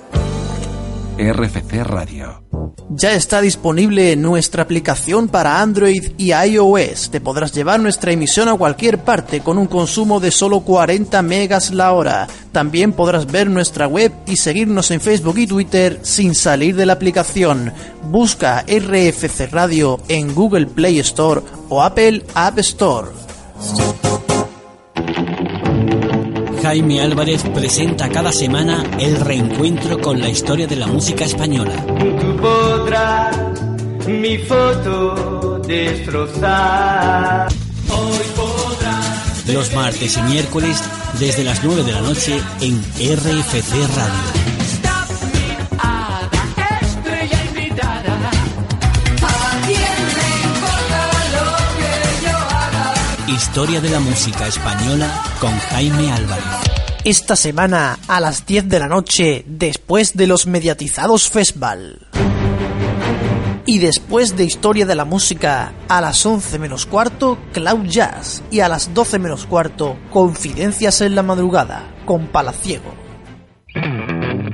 RFC Radio. Ya está disponible nuestra aplicación para Android y iOS. Te podrás llevar nuestra emisión a cualquier parte con un consumo de solo 40 megas la hora. También podrás ver nuestra web y seguirnos en Facebook y Twitter sin salir de la aplicación. Busca RFC Radio en Google Play Store o Apple App Store. Jaime Álvarez presenta cada semana el reencuentro con la historia de la música española. Tú podrás mi foto destrozar. Hoy podrás. Los martes y miércoles desde las 9 de la noche en RFC Radio. Historia de la música española con Jaime Álvarez. Esta semana a las 10 de la noche después de los mediatizados Festival. Y después de Historia de la Música, a las 11 menos cuarto, Cloud Jazz. Y a las 12 menos cuarto, Confidencias en la Madrugada, con Palaciego.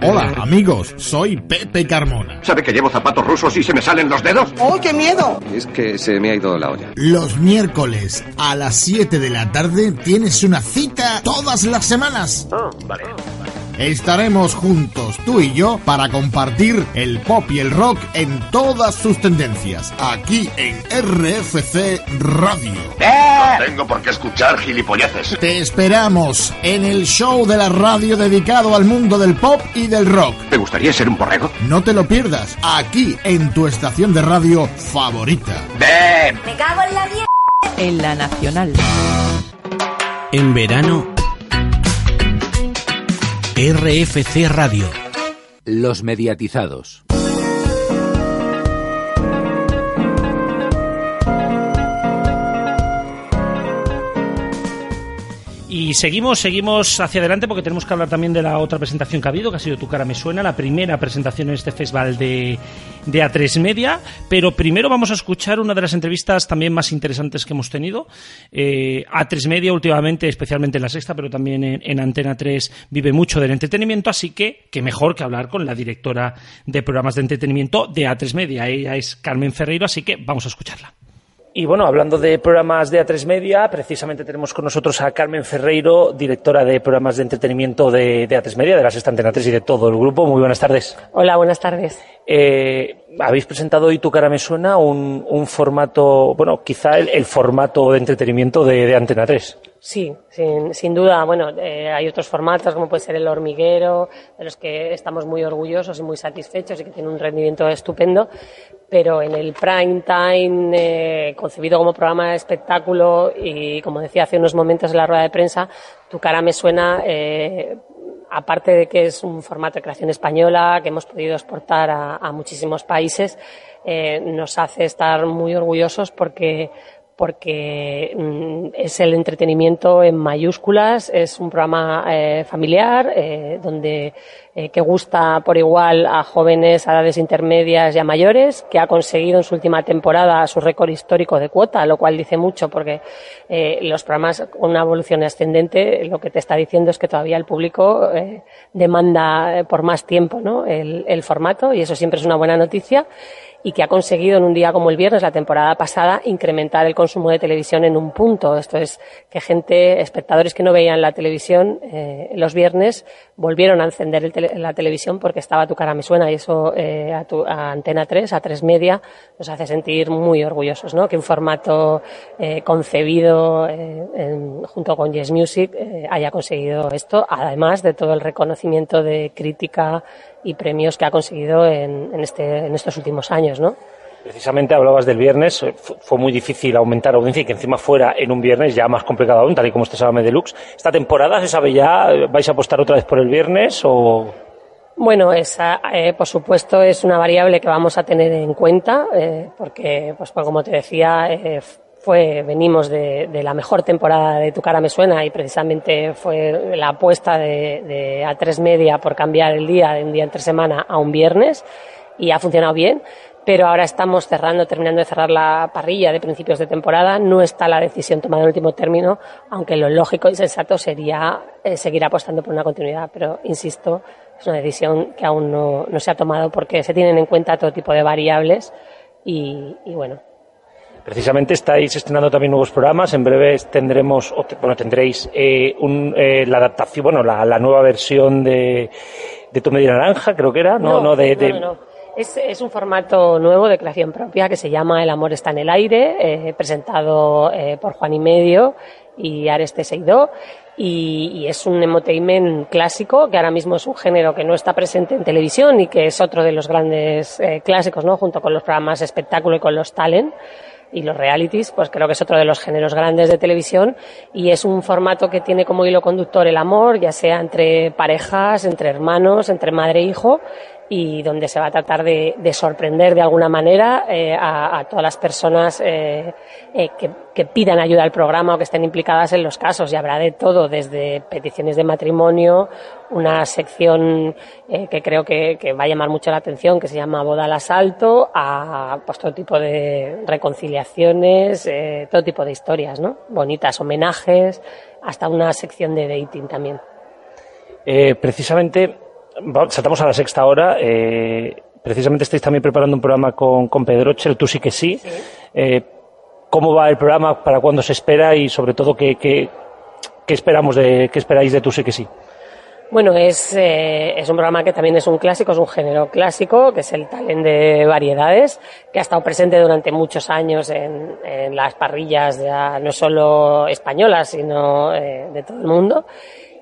Hola, amigos, soy Pepe Carmona. ¿Sabe que llevo zapatos rusos y se me salen los dedos? ¡Oh, qué miedo! Es que se me ha ido la olla. Los miércoles a las 7 de la tarde tienes una cita todas las semanas. Oh, vale. Estaremos juntos, tú y yo, para compartir el pop y el rock en todas sus tendencias, aquí en RFC Radio. No tengo por qué escuchar gilipolleces. Te esperamos en el show de la radio dedicado al mundo del pop y del rock. ¿Te gustaría ser un borrego? No te lo pierdas, aquí en tu estación de radio favorita. ¡Ven! Me cago en la mierda. En la nacional. En verano, RFC Radio. Los mediatizados. Y seguimos, seguimos hacia adelante porque tenemos que hablar también de la otra presentación que ha habido, que ha sido Tu cara me suena, la primera presentación en este festival de, de A3 Media. Pero primero vamos a escuchar una de las entrevistas también más interesantes que hemos tenido. Eh, A3 Media últimamente, especialmente en la sexta, pero también en, en Antena 3, vive mucho del entretenimiento, así que qué mejor que hablar con la directora de programas de entretenimiento de A3 Media. Ella es Carmen Ferreiro, así que vamos a escucharla. Y bueno, hablando de programas de A3 Media, precisamente tenemos con nosotros a Carmen Ferreiro, directora de programas de entretenimiento de, de A3 Media, de la Sexta Antena 3 y de todo el grupo. Muy buenas tardes. Hola, buenas tardes. Eh, habéis presentado hoy Tu cara me suena, un, un formato, bueno, quizá el, el formato de entretenimiento de, de Antena 3. Sí, sin, sin duda. Bueno, eh, hay otros formatos como puede ser el hormiguero, de los que estamos muy orgullosos y muy satisfechos y que tienen un rendimiento estupendo. Pero en el prime time, eh, concebido como programa de espectáculo y como decía hace unos momentos en la rueda de prensa, Tu cara me suena, eh, aparte de que es un formato de creación española que hemos podido exportar a, muchísimos países, eh, nos hace estar muy orgullosos porque porque mm, es el entretenimiento en mayúsculas, es un programa eh, familiar eh, donde eh, que gusta por igual a jóvenes, a edades intermedias y a mayores, que ha conseguido en su última temporada su récord histórico de cuota, lo cual dice mucho porque eh, los programas con una evolución ascendente lo que te está diciendo es que todavía el público eh, demanda eh, por más tiempo ¿no? el, el formato y eso siempre es una buena noticia y que ha conseguido en un día como el viernes, la temporada pasada, incrementar el consumo de televisión en un punto. Esto es que gente, espectadores que no veían la televisión eh, los viernes, volvieron a encender el tele- la televisión porque estaba Tu cara me suena y eso eh, a, tu- a Antena 3, a 3 Media, nos hace sentir muy orgullosos, ¿no? Que un formato eh, concebido eh, en- junto con Yes Music eh, haya conseguido esto, además de todo el reconocimiento de crítica y premios que ha conseguido en, en este, en estos últimos años, ¿no? Precisamente hablabas del viernes, eh, fu- fue muy difícil aumentar audiencia y que encima fuera en un viernes ya más complicado aún, tal y como este Sábame Deluxe. ¿Esta temporada se sabe ya? ¿Vais a apostar otra vez por el viernes o...? Bueno, esa, eh, por supuesto, es una variable que vamos a tener en cuenta, eh, porque, pues, pues, como te decía, eh, fue, venimos de, de la mejor temporada de Tu cara me suena y precisamente fue la apuesta de, de A3 Media por cambiar el día de un día entre semana a un viernes y ha funcionado bien. Pero ahora estamos cerrando, terminando de cerrar la parrilla de principios de temporada. No está la decisión tomada en último término, aunque lo lógico y sensato sería eh, seguir apostando por una continuidad. Pero, insisto, es una decisión que aún no, no se ha tomado porque se tienen en cuenta todo tipo de variables y, y bueno, Precisamente estáis estrenando también nuevos programas. En breve tendremos, bueno, tendréis eh, un, eh, la adaptación, bueno, la, la nueva versión de, de Tu Media Naranja, creo que era, ¿no? no, de, de- no, no. Es, es un formato nuevo de creación propia que se llama El amor está en el aire, eh, presentado eh, por Juan y Medio y Areste Seidó. Y, y es un emotainment clásico, que ahora mismo es un género que no está presente en televisión y que es otro de los grandes eh, clásicos, ¿no? Junto con los programas espectáculo y con los talent y los realities, pues creo que es otro de los géneros grandes de televisión y es un formato que tiene como hilo conductor el amor, ya sea entre parejas, entre hermanos, entre madre e hijo y donde se va a tratar de, de sorprender de alguna manera eh, a, a todas las personas eh, eh, que, que pidan ayuda al programa o que estén implicadas en los casos. Y habrá de todo, desde peticiones de matrimonio, una sección eh, que creo que, que va a llamar mucho la atención, que se llama Boda al Asalto, a pues, todo tipo de reconciliaciones, eh, todo tipo de historias, ¿no? Bonitas, homenajes, hasta una sección de dating también. Eh, precisamente, saltamos a la sexta hora. eh, precisamente estáis también preparando un programa con, con Pedro Chel, tú sí que sí. Eh, ¿Cómo va el programa? ¿Para cuándo se espera? Y sobre todo, ¿qué, qué, qué esperamos de, qué esperáis de tú sí que sí? Bueno, es, eh, es un programa que también es un clásico, es un género clásico, que es el talent de variedades, que ha estado presente durante muchos años en, en las parrillas ya no solo españolas, sino eh, de todo el mundo.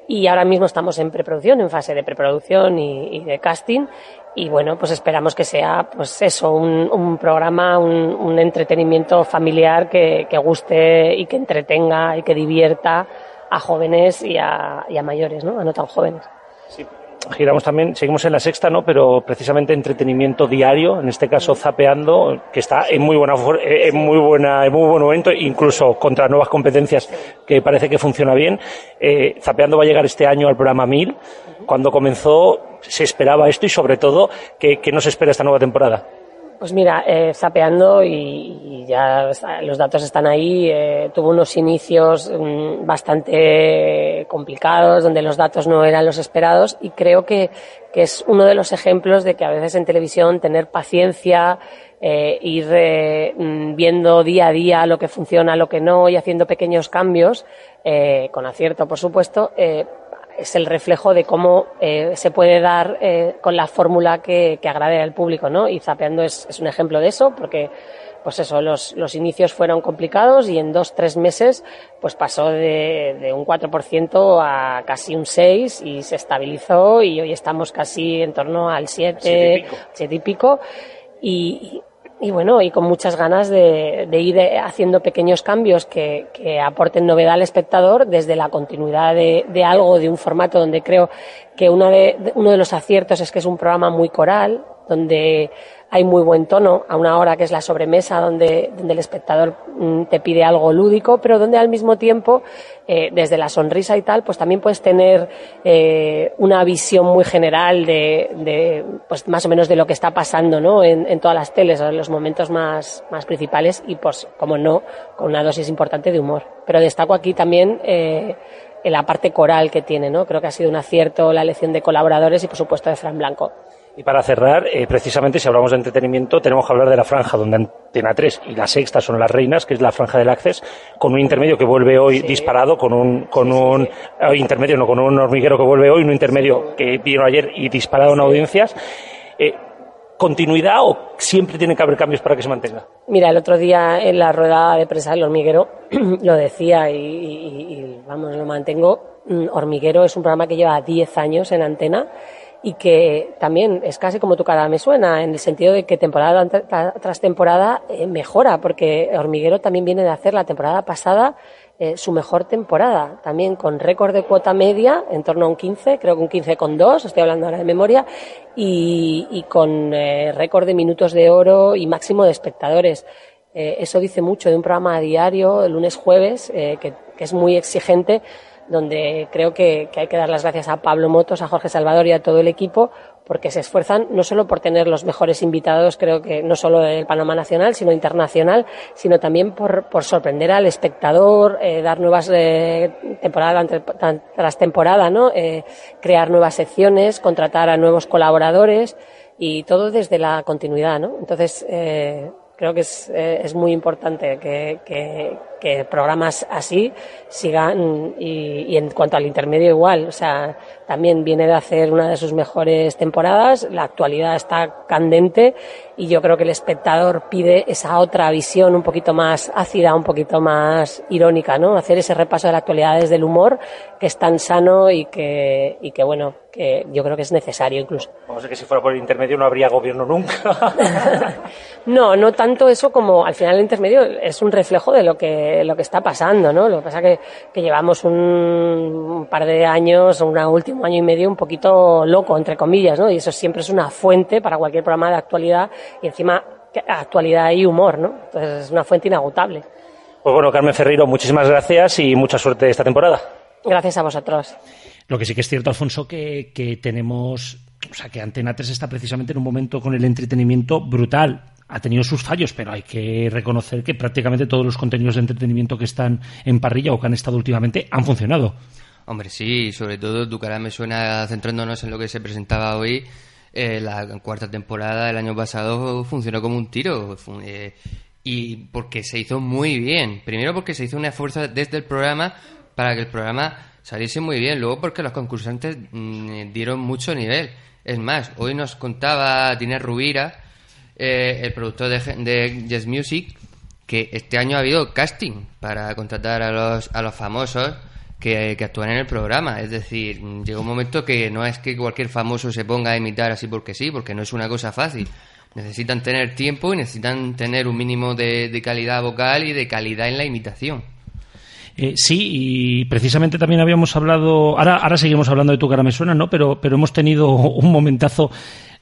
Y ahora mismo estamos en preproducción, en fase de preproducción y, de casting. Y bueno, pues esperamos que sea, pues eso, un, un programa, un, entretenimiento familiar que, que guste y que entretenga y que divierta a jóvenes y a, y a mayores, ¿no? A no tan jóvenes. Giramos también, seguimos en la sexta, ¿no? Pero precisamente entretenimiento diario, en este caso zapeando, que está en muy buena eh, en muy buena, en muy buen momento, incluso contra nuevas competencias que parece que funciona bien. Eh, zapeando va a llegar este año al programa 1000. Cuando comenzó se esperaba esto y sobre todo, ¿qué, qué nos espera esta nueva temporada? Pues mira, eh, zapeando y, y ya los datos están ahí. eh, tuvo unos inicios mm, bastante complicados donde los datos no eran los esperados y creo que, que es uno de los ejemplos de que a veces en televisión tener paciencia, eh, ir eh, mm, viendo día a día lo que funciona, lo que no y haciendo pequeños cambios, eh, con acierto por supuesto, es el reflejo de cómo eh, se puede dar eh, con la fórmula que, que agrade al público, ¿no? Y Zapeando es, es un ejemplo de eso, porque pues eso, los, los inicios fueron complicados y en dos, tres meses pues pasó de, de un 4% a casi un 6% y se estabilizó y hoy estamos casi en torno al 7, Siete y pico. 7 y pico. Y, y bueno, y con muchas ganas de, ir eh, haciendo pequeños cambios que, que aporten novedad al espectador desde la continuidad de, de algo, de un formato donde creo que una de- uno de los aciertos es que es un programa muy coral, donde hay muy buen tono, a una hora que es la sobremesa, donde, el espectador mm, te pide algo lúdico, pero donde al mismo tiempo, eh, desde la sonrisa y tal, pues también puedes tener eh, una visión muy general de, de, pues más o menos de lo que está pasando, ¿no? En, todas las teles, en los momentos más, más principales y, pues, como no, con una dosis importante de humor. Pero destaco aquí también eh, la parte coral que tiene, ¿no? Creo que ha sido un acierto la elección de colaboradores y, por supuesto, de Fran Blanco. Y para cerrar, eh, precisamente si hablamos de entretenimiento, tenemos que hablar de la franja donde Antena 3 y la sexta son las reinas, que es la franja del Access, con un intermedio que vuelve hoy disparado, con un, con un eh, intermedio, no, con un hormiguero que vuelve hoy, un intermedio que vino ayer y disparado en audiencias. Eh, ¿Continuidad o siempre tiene que haber cambios para que se mantenga? Mira, el otro día en la rueda de prensa del hormiguero [CLEARS THROAT] lo decía y, y- y, vamos, lo mantengo. Mm, Hormiguero es un programa que lleva 10 años en antena y que también es casi como tu cara me suena, en el sentido de que temporada tra- tras temporada eh, mejora, porque Hormiguero también viene de hacer la temporada pasada eh, su mejor temporada, también con récord de cuota media, en torno a un 15, creo que un 15,2, estoy hablando ahora de memoria, y, con eh, récord de minutos de oro y máximo de espectadores. Eh, eso dice mucho de un programa diario, lunes, jueves, eh, que es muy exigente, donde creo que, hay que dar las gracias a Pablo Motos, a Jorge Salvador y a todo el equipo, porque se esfuerzan no solo por tener los mejores invitados, creo que no solo del panorama nacional, sino internacional, sino también por, por sorprender al espectador, eh, dar nuevas eh, temporada ante- tan- tras temporada, ¿no? Eh, crear nuevas secciones, contratar a nuevos colaboradores y todo desde la continuidad, ¿no? Entonces, eh, creo que es, es muy importante que, que- que programas así sigan y, y en cuanto al intermedio igual, o sea, también viene de hacer una de sus mejores temporadas, la actualidad está candente y yo creo que el espectador pide esa otra visión un poquito más ácida, un poquito más irónica, ¿no? Hacer ese repaso de la actualidad desde el humor que es tan sano y que, y que bueno, que yo creo que es necesario incluso. Vamos a ver que si fuera por el intermedio no habría gobierno nunca. [LAUGHS] No, no tanto eso como al final el intermedio es un reflejo de lo que, lo que está pasando, ¿no? Lo que pasa que, que llevamos un, un par de años, un último año y medio un poquito loco, entre comillas, ¿no? Y eso siempre es una fuente para cualquier programa de actualidad y encima actualidad y humor, ¿no? Entonces es una fuente inagotable. Pues bueno, Carmen Ferreiro, muchísimas gracias y mucha suerte esta temporada. Gracias a vosotros. Lo que sí que es cierto, Alfonso, que, que tenemos, o sea, que Antena 3 está precisamente en un momento con el entretenimiento brutal. Ha tenido sus fallos, pero hay que reconocer que prácticamente todos los contenidos de entretenimiento que están en parrilla o que han estado últimamente han funcionado. Hombre, sí, sobre todo tu cara me suena centrándonos en lo que se presentaba hoy. eh, la cuarta temporada del año pasado funcionó como un tiro. eh, y porque se hizo muy bien. Primero porque se hizo un esfuerzo desde el programa para que el programa saliese muy bien. Luego porque los concursantes mm, dieron mucho nivel. Es más, hoy nos contaba Tiner Rubira, eh, el productor de, de Yes Music, que este año ha habido casting para contratar a los, a los famosos que, que actúan en el programa. Es decir, llega un momento que no es que cualquier famoso se ponga a imitar así porque sí, porque no es una cosa fácil. Necesitan tener tiempo y necesitan tener un mínimo de, de calidad vocal y de calidad en la imitación. Eh, sí, y precisamente también habíamos hablado, ahora, ahora seguimos hablando de tu cara me suena, ¿no? Pero, pero hemos tenido [LAUGHS] un momentazo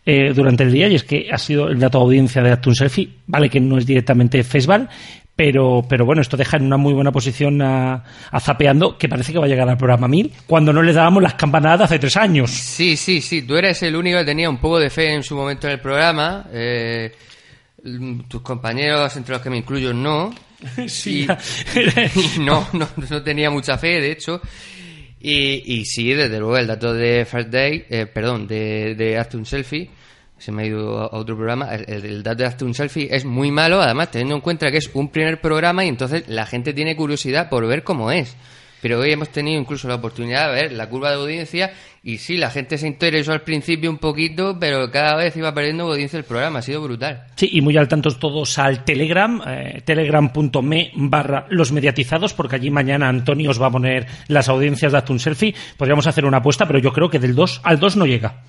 eh, durante el día y es que ha sido el dato de audiencia de Actun Selfie, vale que no es directamente Facebook, pero, pero bueno, esto deja en una muy buena posición a, a Zapeando, que parece que va a llegar al programa 1000, cuando no le dábamos las campanadas hace tres años. Sí, sí, sí. Tú eres el único que tenía un poco de fe en su momento en el programa. Eh, tus compañeros, entre los que me incluyo, no. [LAUGHS] Sí. Y- [LAUGHS] y no, no, no tenía mucha fe, de hecho. Y, y sí, desde luego, el dato de First Day, eh, perdón, de, de Hazte un Selfie, se me ha ido a otro programa, el, dato de Hazte un Selfie es muy malo, además, teniendo en cuenta que es un primer programa y entonces la gente tiene curiosidad por ver cómo es. Pero hoy hemos tenido incluso la oportunidad de ver la curva de audiencia y sí, la gente se interesó al principio un poquito, pero cada vez iba perdiendo audiencia el programa, ha sido brutal. Sí, y muy al tanto todos al Telegram, eh, telegram.me barra los mediatizados, porque allí mañana Antonio os va a poner las audiencias de Hazte un Selfie. Podríamos hacer una apuesta, pero yo creo que del 2 al 2 no llega.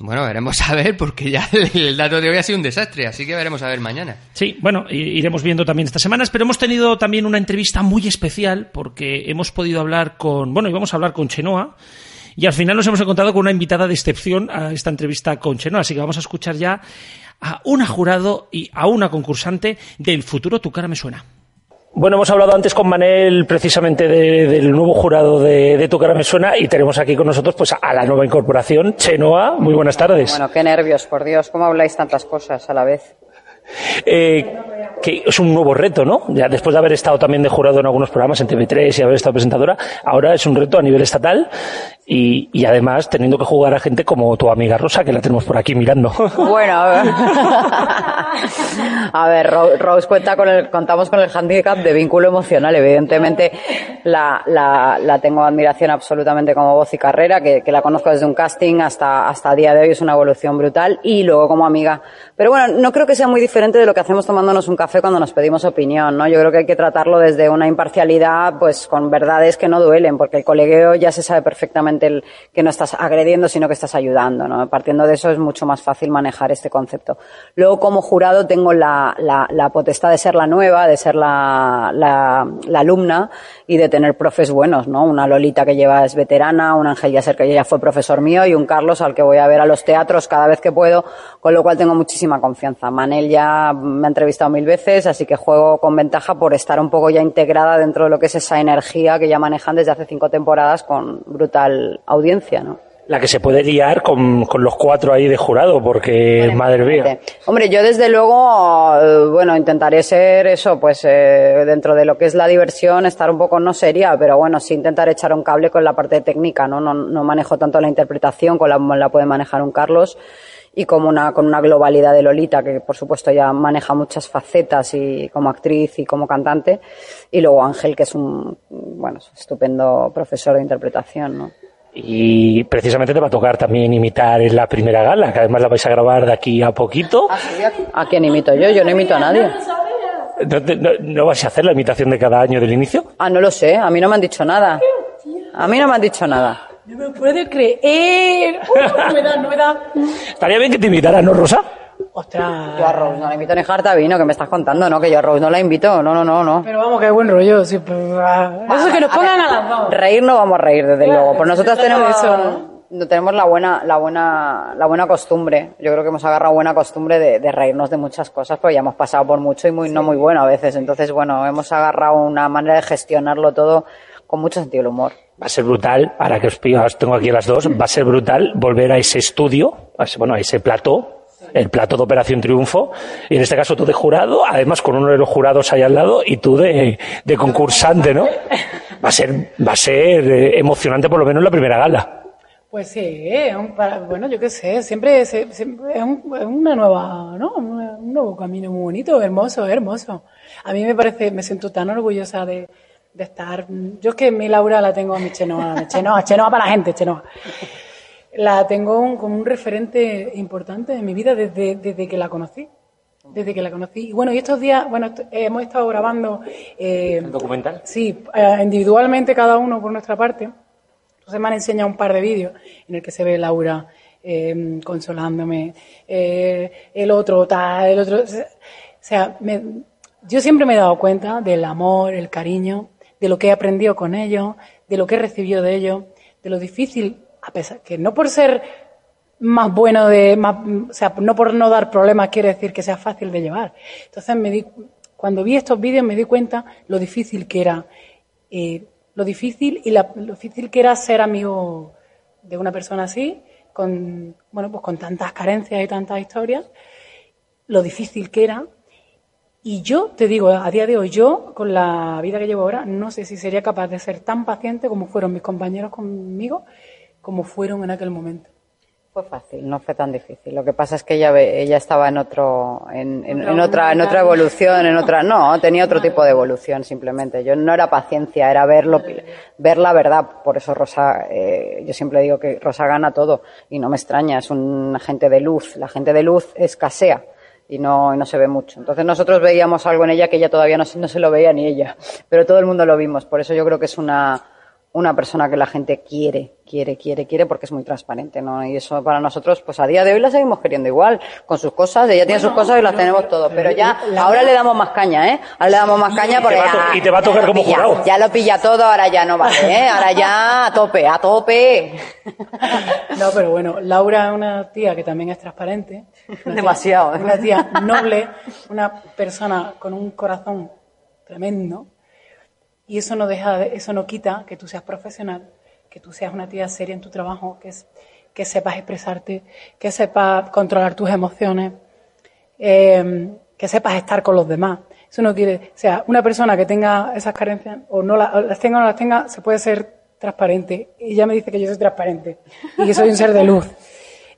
Bueno, veremos a ver, porque ya [LAUGHS] el, dato de hoy ha sido un desastre, así que veremos a ver mañana. Sí, bueno, iremos viendo también estas semanas, pero hemos tenido también una entrevista muy especial porque hemos podido hablar con, bueno, íbamos a hablar con Chenoa y al final nos hemos encontrado con una invitada de excepción a esta entrevista con Chenoa, así que vamos a escuchar ya a una jurado y a una concursante del futuro Tu cara me suena. Bueno, hemos hablado antes con Manel precisamente de- del nuevo jurado de, de Tu cara me suena y tenemos aquí con nosotros pues a la nueva incorporación, Chenoa. Muy buenas tardes. Bueno, qué nervios, por Dios, ¿cómo habláis tantas cosas a la vez? Eh, que es un nuevo reto, ¿no? Ya después de haber estado también de jurado en algunos programas en TV3 y haber estado presentadora, ahora es un reto a nivel estatal y, y además teniendo que jugar a gente como tu amiga Rosa, que la tenemos por aquí mirando. [LAUGHS] Bueno, a ver. A ver, Ro- Rose cuenta con el, contamos con el handicap de vínculo emocional. Evidentemente, la, la, la tengo admiración absolutamente como voz y carrera, que, que la conozco desde un casting hasta, hasta día de hoy, es una evolución brutal, y luego como amiga. Pero bueno, no creo que sea muy diferente de lo que hacemos tomándonos un café cuando nos pedimos opinión, ¿no? Yo creo que hay que tratarlo desde una imparcialidad, pues con verdades que no duelen, porque el colegueo ya se sabe perfectamente el, que no estás agrediendo, sino que estás ayudando, ¿no? Partiendo de eso es mucho más fácil manejar este concepto. Luego, como jurado, tengo la, la, la potestad de ser la nueva, de ser la, la alumna y de tener profes buenos, ¿no? Una Lolita que lleva es veterana, un Ángel Yacer que ya fue profesor mío y un Carlos al que voy a ver a los teatros cada vez que puedo, con lo cual tengo muchísima confianza. Manel ya me ha entrevistado mil veces, así que juego con ventaja por estar un poco ya integrada dentro de lo que es esa energía que ya manejan desde hace cinco temporadas con brutal audiencia, ¿no? La que se puede liar con, con los cuatro ahí de jurado, porque madre mía. Hombre, yo desde luego, eh, bueno, intentaré ser eso, pues eh, dentro de lo que es la diversión, estar un poco no seria, pero bueno, sí intentar echar un cable con la parte técnica, ¿no? No, no manejo tanto la interpretación, con la, la puede manejar un Carlos y como una, con una globalidad de Lolita, que por supuesto ya maneja muchas facetas y como actriz y como cantante, y luego Ángel, que es un, bueno, es un estupendo profesor de interpretación, ¿no? Y precisamente te va a tocar también imitar en la primera gala, que además la vais a grabar de aquí a poquito. ¿A quién imito yo? Yo no imito a nadie. ¿No, te- no- no vais a hacer la imitación de cada año del inicio? Ah, no lo sé, a mí no me han dicho nada. A mí no me han dicho nada. No me puedo creer. No me da, no me da. Estaría bien que te invitara, ¿no, Rosa? Ostras. Yo a Rose no la invito ni jarta vino, que me estás contando, ¿no? Que yo a Rose no la invito, no, no, no, no. Pero vamos, qué buen rollo. Sí, pues, ah, eso es que nos pongan a las dos. Reír no vamos a reír, desde luego. Pues nosotros tenemos, eso, no tenemos la buena, la buena, la buena costumbre. Yo creo que hemos agarrado buena costumbre de, de reírnos de muchas cosas, pero ya hemos pasado por mucho y muy, no muy bueno a veces. Entonces, bueno, hemos agarrado una manera de gestionarlo todo con mucho sentido del humor. Va a ser brutal, ahora que os, pido- os tengo aquí a las dos, va a ser brutal volver a ese estudio, a ese- bueno, a ese plató, el plató de Operación Triunfo, y en este caso tú de jurado, además con uno de los jurados ahí al lado, y tú de, de concursante, ¿no? Va a ser, va a ser eh, emocionante por lo menos la primera gala. Pues sí, para- bueno, yo qué sé, siempre, es, un- una nueva, ¿no? Un, un nuevo camino muy bonito, hermoso, hermoso. A mí me parece, me siento tan orgullosa de, de estar. Yo es que mi Laura la tengo a mi Chenoa, Chenoa, Chenoa para la gente, Chenoa. La tengo un- como un referente importante en mi vida desde, desde que la conocí. Desde que la conocí. Y bueno, y estos días, bueno, est- hemos estado grabando. eh, documental? Sí, eh, individualmente cada uno por nuestra parte. Entonces me han enseñado un par de vídeos en el que se ve Laura eh, consolándome, eh, el otro tal, el otro. O sea, me- yo siempre me he dado cuenta del amor, el cariño de lo que he aprendido con ellos, de lo que he recibido de ellos, de lo difícil, a pesar que no por ser más bueno de, más, o sea, no por no dar problemas quiere decir que sea fácil de llevar. Entonces me di, cuando vi estos vídeos me di cuenta lo difícil que era, eh, lo difícil y la- lo difícil que era ser amigo de una persona así, con, bueno, pues con tantas carencias y tantas historias, lo difícil que era. Y yo te digo, a día de hoy, yo, con la vida que llevo ahora, no sé si sería capaz de ser tan paciente como fueron mis compañeros conmigo, como fueron en aquel momento. Fue fácil, no fue tan difícil. Lo que pasa es que ella, estaba en otro, en, en- Otra en otra, en otra evolución, en otra, no, tenía otro tipo de evolución simplemente. Yo no era paciencia, era verlo, ver la verdad. Por eso Rosa, eh, yo siempre digo que Rosa gana todo y no me extraña, es un agente de luz. La gente de luz escasea y no, y no se ve mucho. Entonces nosotros veíamos algo en ella que ella todavía no se lo veía ni ella, pero todo el mundo lo vimos. Por eso yo creo que es una, una persona que la gente quiere, quiere, quiere, quiere porque es muy transparente, ¿no? Y eso para nosotros, pues a día de hoy la seguimos queriendo igual, con sus cosas, ella tiene sus cosas y las tenemos todo, pero ya, ahora le damos más caña, ¿eh? Ahora le damos más caña porque ya, y te va a tocar como pilla, jurado. Ya lo pilla todo, ahora ya no vale, ¿eh? Ahora ya a tope, a tope. [LAUGHS] No, pero bueno, Laura es una tía que también es transparente. Tía- Demasiado, ¿eh? Una tía noble, una persona con un corazón tremendo. Y eso no deja, de- eso no quita que tú seas profesional, que tú seas una tía seria en tu trabajo, que, que sepas expresarte, que sepas controlar tus emociones, eh, que sepas estar con los demás. Eso no quiere, o sea, una persona que tenga esas carencias o no la- o las tenga o no las tenga, se puede ser transparente. Ella me dice que yo soy transparente y que soy un ser de luz.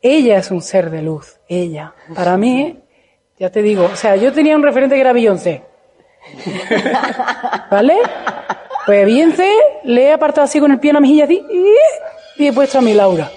Ella es un ser de luz, ella. Para mí, ya te digo, o sea, yo tenía un referente que era Beyoncé. [LAUGHS] ¿Vale? Pues Beyoncé le he apartado así con el pie en la mejilla así y he puesto a mi Laura.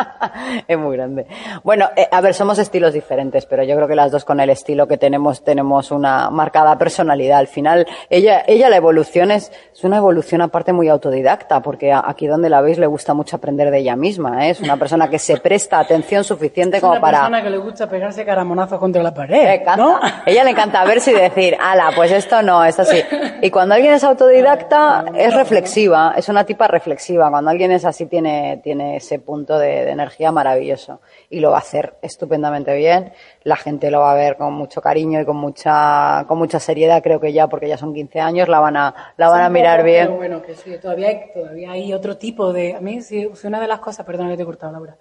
[LAUGHS] Es muy grande. Bueno, eh, a ver, somos estilos diferentes, pero yo creo que las dos con el estilo que tenemos tenemos una marcada personalidad. Al final, ella, ella la evolución es, es una evolución aparte muy autodidacta, porque a- aquí donde la veis le gusta mucho aprender de ella misma. ¿eh? Es una persona que se presta atención suficiente Es como una para... persona que le gusta pegarse caramonazos contra la pared. Le encanta. Ella le encanta verse y decir, ala, pues esto no, es así. Y cuando alguien es autodidacta, es reflexiva, es una tipa reflexiva. Cuando alguien es así, tiene, tiene ese punto de, de energía maravilloso. Y lo va a hacer estupendamente bien. La gente lo va a ver con mucho cariño y con mucha, con mucha seriedad, creo que ya, porque ya son 15 años, la van a, la van a Sí, mirar pero bien. bueno, que sí, todavía hay, todavía hay otro tipo de... A mí, sí, una de las cosas, perdona que te he cortado, Laura.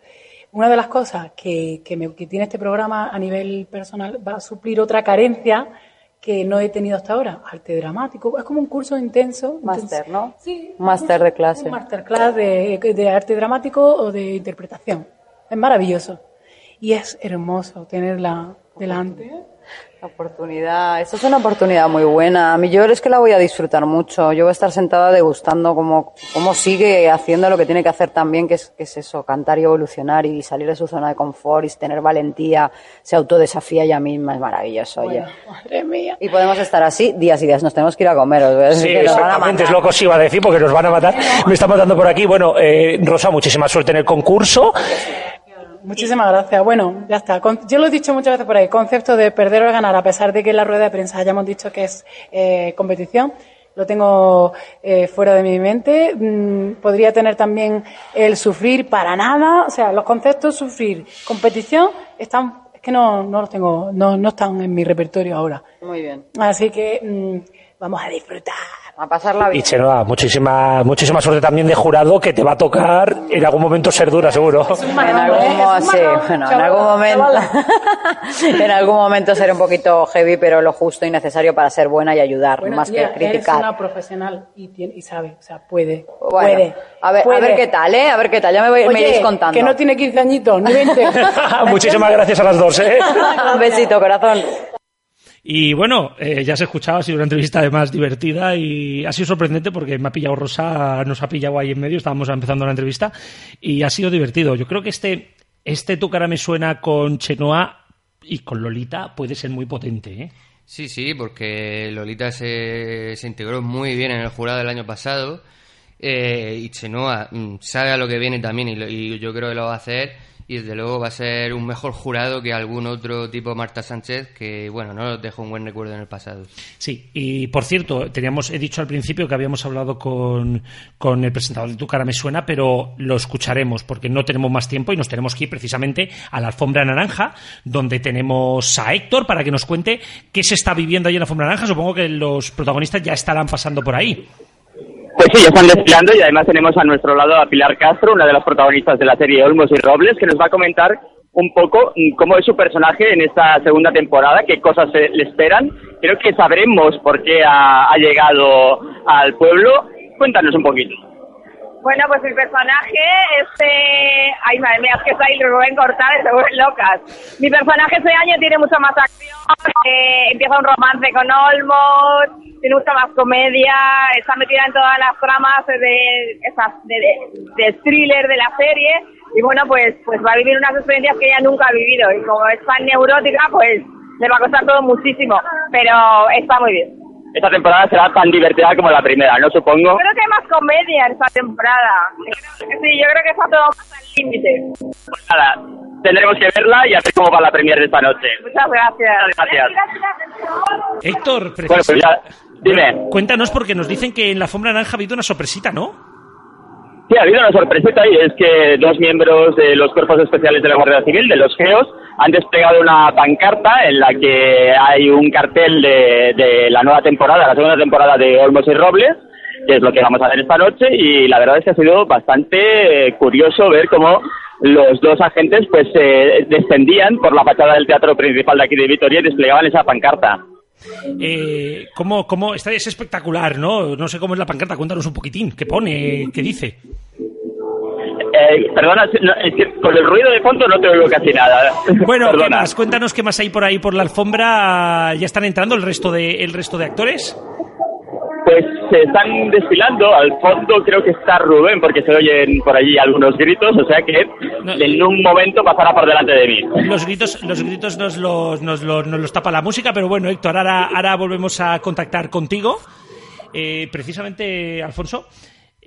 Una de las cosas que, que, me- que tiene este programa a nivel personal va a suplir otra carencia que no he tenido hasta ahora. Arte dramático. Es como un curso intenso. Máster. ¿no? Sí. Máster de clase. Un masterclass de, de arte dramático o de interpretación. Es maravilloso. Y es hermoso tenerla delante. La oportunidad, esto es una oportunidad muy buena. A mí yo es que la voy a disfrutar mucho. Yo voy a estar sentada degustando cómo, cómo sigue haciendo lo que tiene que hacer también, que es, que es eso, cantar y evolucionar y salir de su zona de confort y tener valentía, se autodesafía ella misma, es maravilloso, oye. Bueno, madre mía. Y podemos estar así días y días, nos tenemos que ir a comer. os voy a decir Sí, que nos van a exactamente, es matar. lo que os iba a decir porque nos van a matar. Me está matando por aquí. Bueno, eh, Rosa, muchísima suerte en el concurso. Muchísimas gracias. Bueno, ya está. Con- Yo lo he dicho muchas veces por ahí, concepto de perder o ganar, a pesar de que en la rueda de prensa hayamos dicho que es eh, competición, lo tengo eh, fuera de mi mente. Mm, podría tener también el sufrir para nada, o sea, los conceptos sufrir, competición, están, es que no, no los tengo, no, no están en mi repertorio ahora. Muy bien. Así que mm, vamos a disfrutar. A pasarla Y Chenoa, muchísima, muchísima suerte también de jurado que te va a tocar en algún momento ser dura, seguro. En algún, mo- sí, bueno, en algún momento, [LAUGHS] en algún momento seré un poquito heavy, pero lo justo y necesario para ser buena y ayudar, Bueno, más tía, que criticar. una profesional y, tiene- y sabe, o sea, puede. Bueno, puede. a ver, a ver qué tal, ¿eh? A ver qué tal, ya me, voy, me iréis contando. Que no tiene 15 añitos, ni 20. [LAUGHS] Muchísimas gracias a las dos, ¿eh? [LAUGHS] Un besito, corazón. Y bueno, eh, ya se escuchaba, ha sido una entrevista además divertida y ha sido sorprendente porque me ha pillado Rosa, nos ha pillado ahí en medio, estábamos empezando la entrevista y ha sido divertido. Yo creo que este, este Tu cara me suena con Chenoa y con Lolita puede ser muy potente, ¿eh? Sí, sí, porque Lolita se, se integró muy bien en el jurado del año pasado eh, y Chenoa mm, sabe a lo que viene también y, y yo creo que lo va a hacer y desde luego va a ser un mejor jurado que algún otro tipo Marta Sánchez que, bueno, no nos dejó un buen recuerdo en el pasado. Sí, y por cierto, teníamos, he dicho al principio que habíamos hablado con, con el presentador de Tu cara me suena, pero lo escucharemos porque no tenemos más tiempo y nos tenemos que ir precisamente a la alfombra naranja, donde tenemos a Héctor para que nos cuente qué se está viviendo ahí en la alfombra naranja. Supongo que los protagonistas ya estarán pasando por ahí. Pues sí, ya están desfilando y además tenemos a nuestro lado a Pilar Castro, una de las protagonistas de la serie Olmos y Robles, que nos va a comentar un poco mm, cómo es su personaje en esta segunda temporada, qué cosas le esperan. Creo que sabremos por qué ha, ha llegado al pueblo. Cuéntanos un poquito. Bueno, pues mi personaje, este... Ay, madre mía, es que estáis Rubén Cortades, [LAUGHS] se vuelven locas. Mi personaje este año tiene mucha más acción, eh, empieza un romance con Olmos, tiene mucha más comedia, está metida en todas las tramas de, de, de, de thriller de la serie, y bueno, pues, pues va a vivir unas experiencias que ella nunca ha vivido, y como es tan neurótica, pues le va a costar todo muchísimo, pero está muy bien. Esta temporada será tan divertida como la primera, ¿no? Supongo. Creo que hay más comedia en esta temporada. Sí, yo creo que está todo más al límite. Pues nada, tendremos que verla y a ver cómo va la premier de esta noche. Muchas gracias. Gracias. Héctor, Bueno, pues ya, dime. cuéntanos porque nos dicen que en la alfombra naranja ha habido una sorpresita, ¿no? Sí, ha habido una sorpresita y es que dos miembros de los cuerpos especiales de la Guardia Civil, de los GEOS, han desplegado una pancarta en la que hay un cartel de, de la nueva temporada, la segunda temporada de Olmos y Robles, que es lo que vamos a ver esta noche y la verdad es que ha sido bastante eh, curioso ver cómo los dos agentes pues eh, descendían por la fachada del teatro principal de aquí de Vitoria y desplegaban esa pancarta. Eh, ¿cómo, cómo, esta es espectacular, ¿no? No sé cómo es la pancarta, cuéntanos un poquitín. ¿Qué pone? ¿Qué dice? Eh, perdona, no, es que con el ruido de fondo no te oigo casi nada. [LAUGHS] Bueno, ¿qué más? Cuéntanos qué más hay por ahí por la alfombra. ¿Ya están entrando el resto de, el resto de actores? Pues se están desfilando, al fondo creo que está Rubén porque se oyen por allí algunos gritos, o sea que en un momento pasará por delante de mí. Los gritos, los gritos nos los, nos los, nos los tapa la música, pero bueno, Héctor, ahora, ahora volvemos a contactar contigo. Eh, precisamente, Alfonso,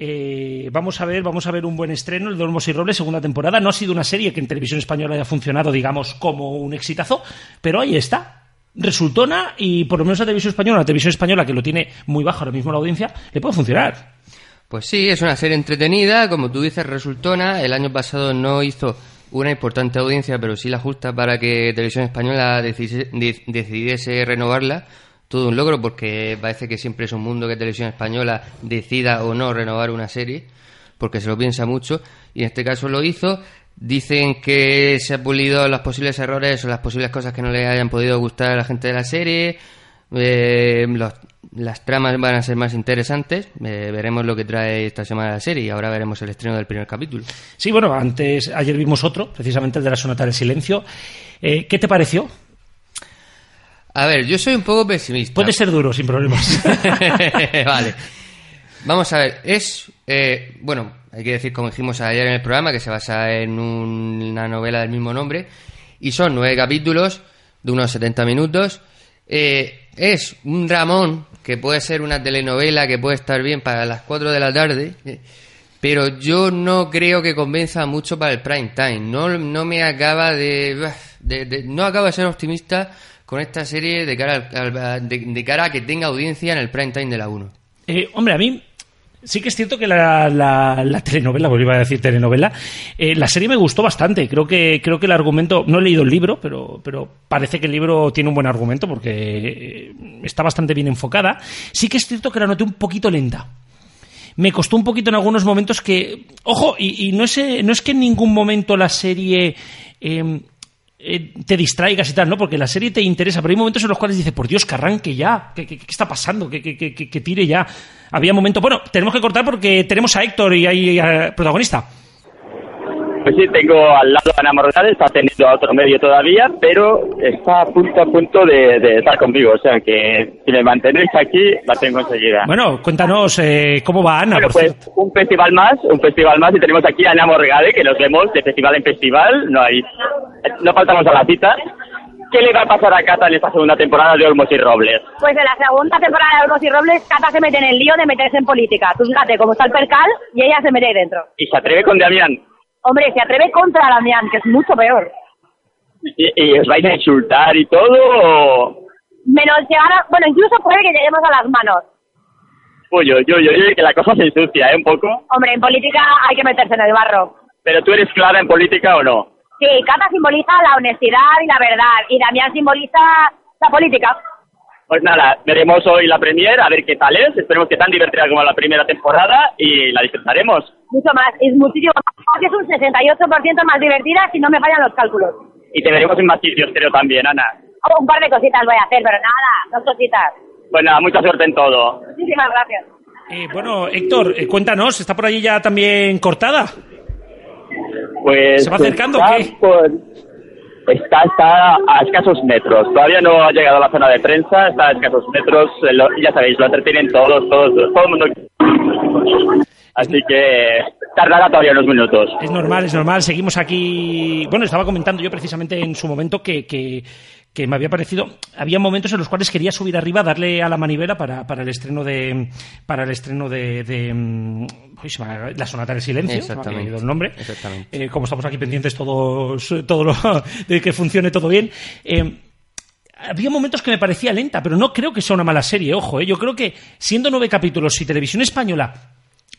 eh, vamos a ver, vamos a ver un buen estreno, el de Olmos y Robles, segunda temporada. No ha sido una serie que en televisión española haya funcionado, digamos, como un exitazo, pero ahí está. Resultona y por lo menos la televisión española, la televisión española que lo tiene muy bajo ahora mismo la audiencia, le puede funcionar. Pues sí, es una serie entretenida, como tú dices, resultona. El año pasado no hizo una importante audiencia, pero sí la justa para que Televisión Española decidiese renovarla. Todo un logro, porque parece que siempre es un mundo que Televisión Española decida o no renovar una serie, porque se lo piensa mucho, y en este caso lo hizo. Dicen que se ha pulido los posibles errores o las posibles cosas que no le hayan podido gustar a la gente de la serie. Eh, las tramas van a ser más interesantes. Eh, veremos lo que trae esta semana la serie y ahora veremos el estreno del primer capítulo. Sí, bueno, antes, ayer vimos otro, precisamente el de la Sonata del Silencio. Eh, ¿Qué te pareció? A ver, yo soy un poco pesimista. Puede ser duro, sin problemas. [LAUGHS] vale. Vamos a ver, es. eh, bueno, hay que decir, como dijimos ayer en el programa, que se basa en un- una novela del mismo nombre. Y son nueve capítulos de unos 70 minutos. Eh, es un Ramón que puede ser una telenovela que puede estar bien para las 4 de la tarde. eh, pero yo no creo que convenza mucho para el prime time. No, no me acaba de, de- de- No acabo de ser optimista con esta serie de cara, al- de, cara a que tenga audiencia en el prime time de la 1. Eh, hombre, a mí sí que es cierto que la, la- la telenovela, pues iba a decir telenovela, eh, la serie me gustó bastante. Creo que, creo que el argumento, no he leído el libro, pero, pero parece que el libro tiene un buen argumento porque eh, está bastante bien enfocada. Sí que es cierto que la noté un poquito lenta. Me costó un poquito en algunos momentos que. Ojo, y, no, es, eh, no es que en ningún momento la serie. eh, eh, te distraigas y tal, ¿no? Porque la serie te interesa, pero hay momentos en los cuales dices, por Dios, que arranque ya, ¿qué, está pasando? Que tire ya. Había momentos... Bueno, tenemos que cortar porque tenemos a Héctor y hay eh, protagonista. Pues sí, tengo al lado a Ana Morgade, está teniendo a otro medio todavía, pero está a punto a punto de, de estar conmigo. O sea que si me mantenéis aquí, la tengo enseguida. Bueno, cuéntanos eh, cómo va Ana. Bueno, por pues un festival más, un festival más y tenemos aquí a Ana Morgade, que nos vemos de festival en festival, no hay, no faltamos a la cita. ¿Qué le va a pasar a Cata en esta segunda temporada de Olmos y Robles? Pues en la segunda temporada de Olmos y Robles, Cata se mete en el lío de meterse en política. Tú fíjate cómo está el percal y ella se mete ahí dentro. Y se atreve con Damián. Hombre, se atreve contra Damián, que es mucho peor. ¿Y, y os vais a insultar y todo? o- Menos llegar a... Bueno, incluso puede que lleguemos a las manos. Uy, uy, uy, uy, que la cosa se ensucia, ¿eh? Un poco. Hombre, en política hay que meterse en el barro. ¿Pero tú eres clara en política o no? Sí, Cata simboliza la honestidad y la verdad, y Damián simboliza la política. Pues nada, veremos hoy la premier, a ver qué tal es. Esperemos que tan divertida como la primera temporada y la disfrutaremos. Mucho más, es muchísimo más. Es un 68% más divertida si no me fallan los cálculos. Y te veremos en más sitios, creo también, Ana. Oh, un par de cositas voy a hacer, pero nada, dos cositas. Pues nada, mucha suerte en todo. Muchísimas gracias. Eh, bueno, Héctor, eh, cuéntanos, ¿está por allí ya también cortada? Pues ¿Se va acercando o está qué? por- Está, está a escasos metros. Todavía no ha llegado a la zona de prensa, está a escasos metros. eh, lo- ya sabéis, lo entretienen todos, todos, todo el mundo. Así que tardará todavía unos minutos. Es normal, es normal. Seguimos aquí. Bueno, estaba comentando yo precisamente en su momento que, que, que me había parecido. Había momentos en los cuales quería subir arriba, darle a la manivela para, para el estreno de. Para el estreno de. de, mm, uy, se ha- la sonata del silencio. Exactamente. el nombre. Exactamente. Eh, como estamos aquí pendientes todos, todo lo, [LAUGHS] de que funcione todo bien. Eh, había momentos que me parecía lenta, pero no creo que sea una mala serie, ojo, ¿eh? yo creo que siendo nueve capítulos, si Televisión Española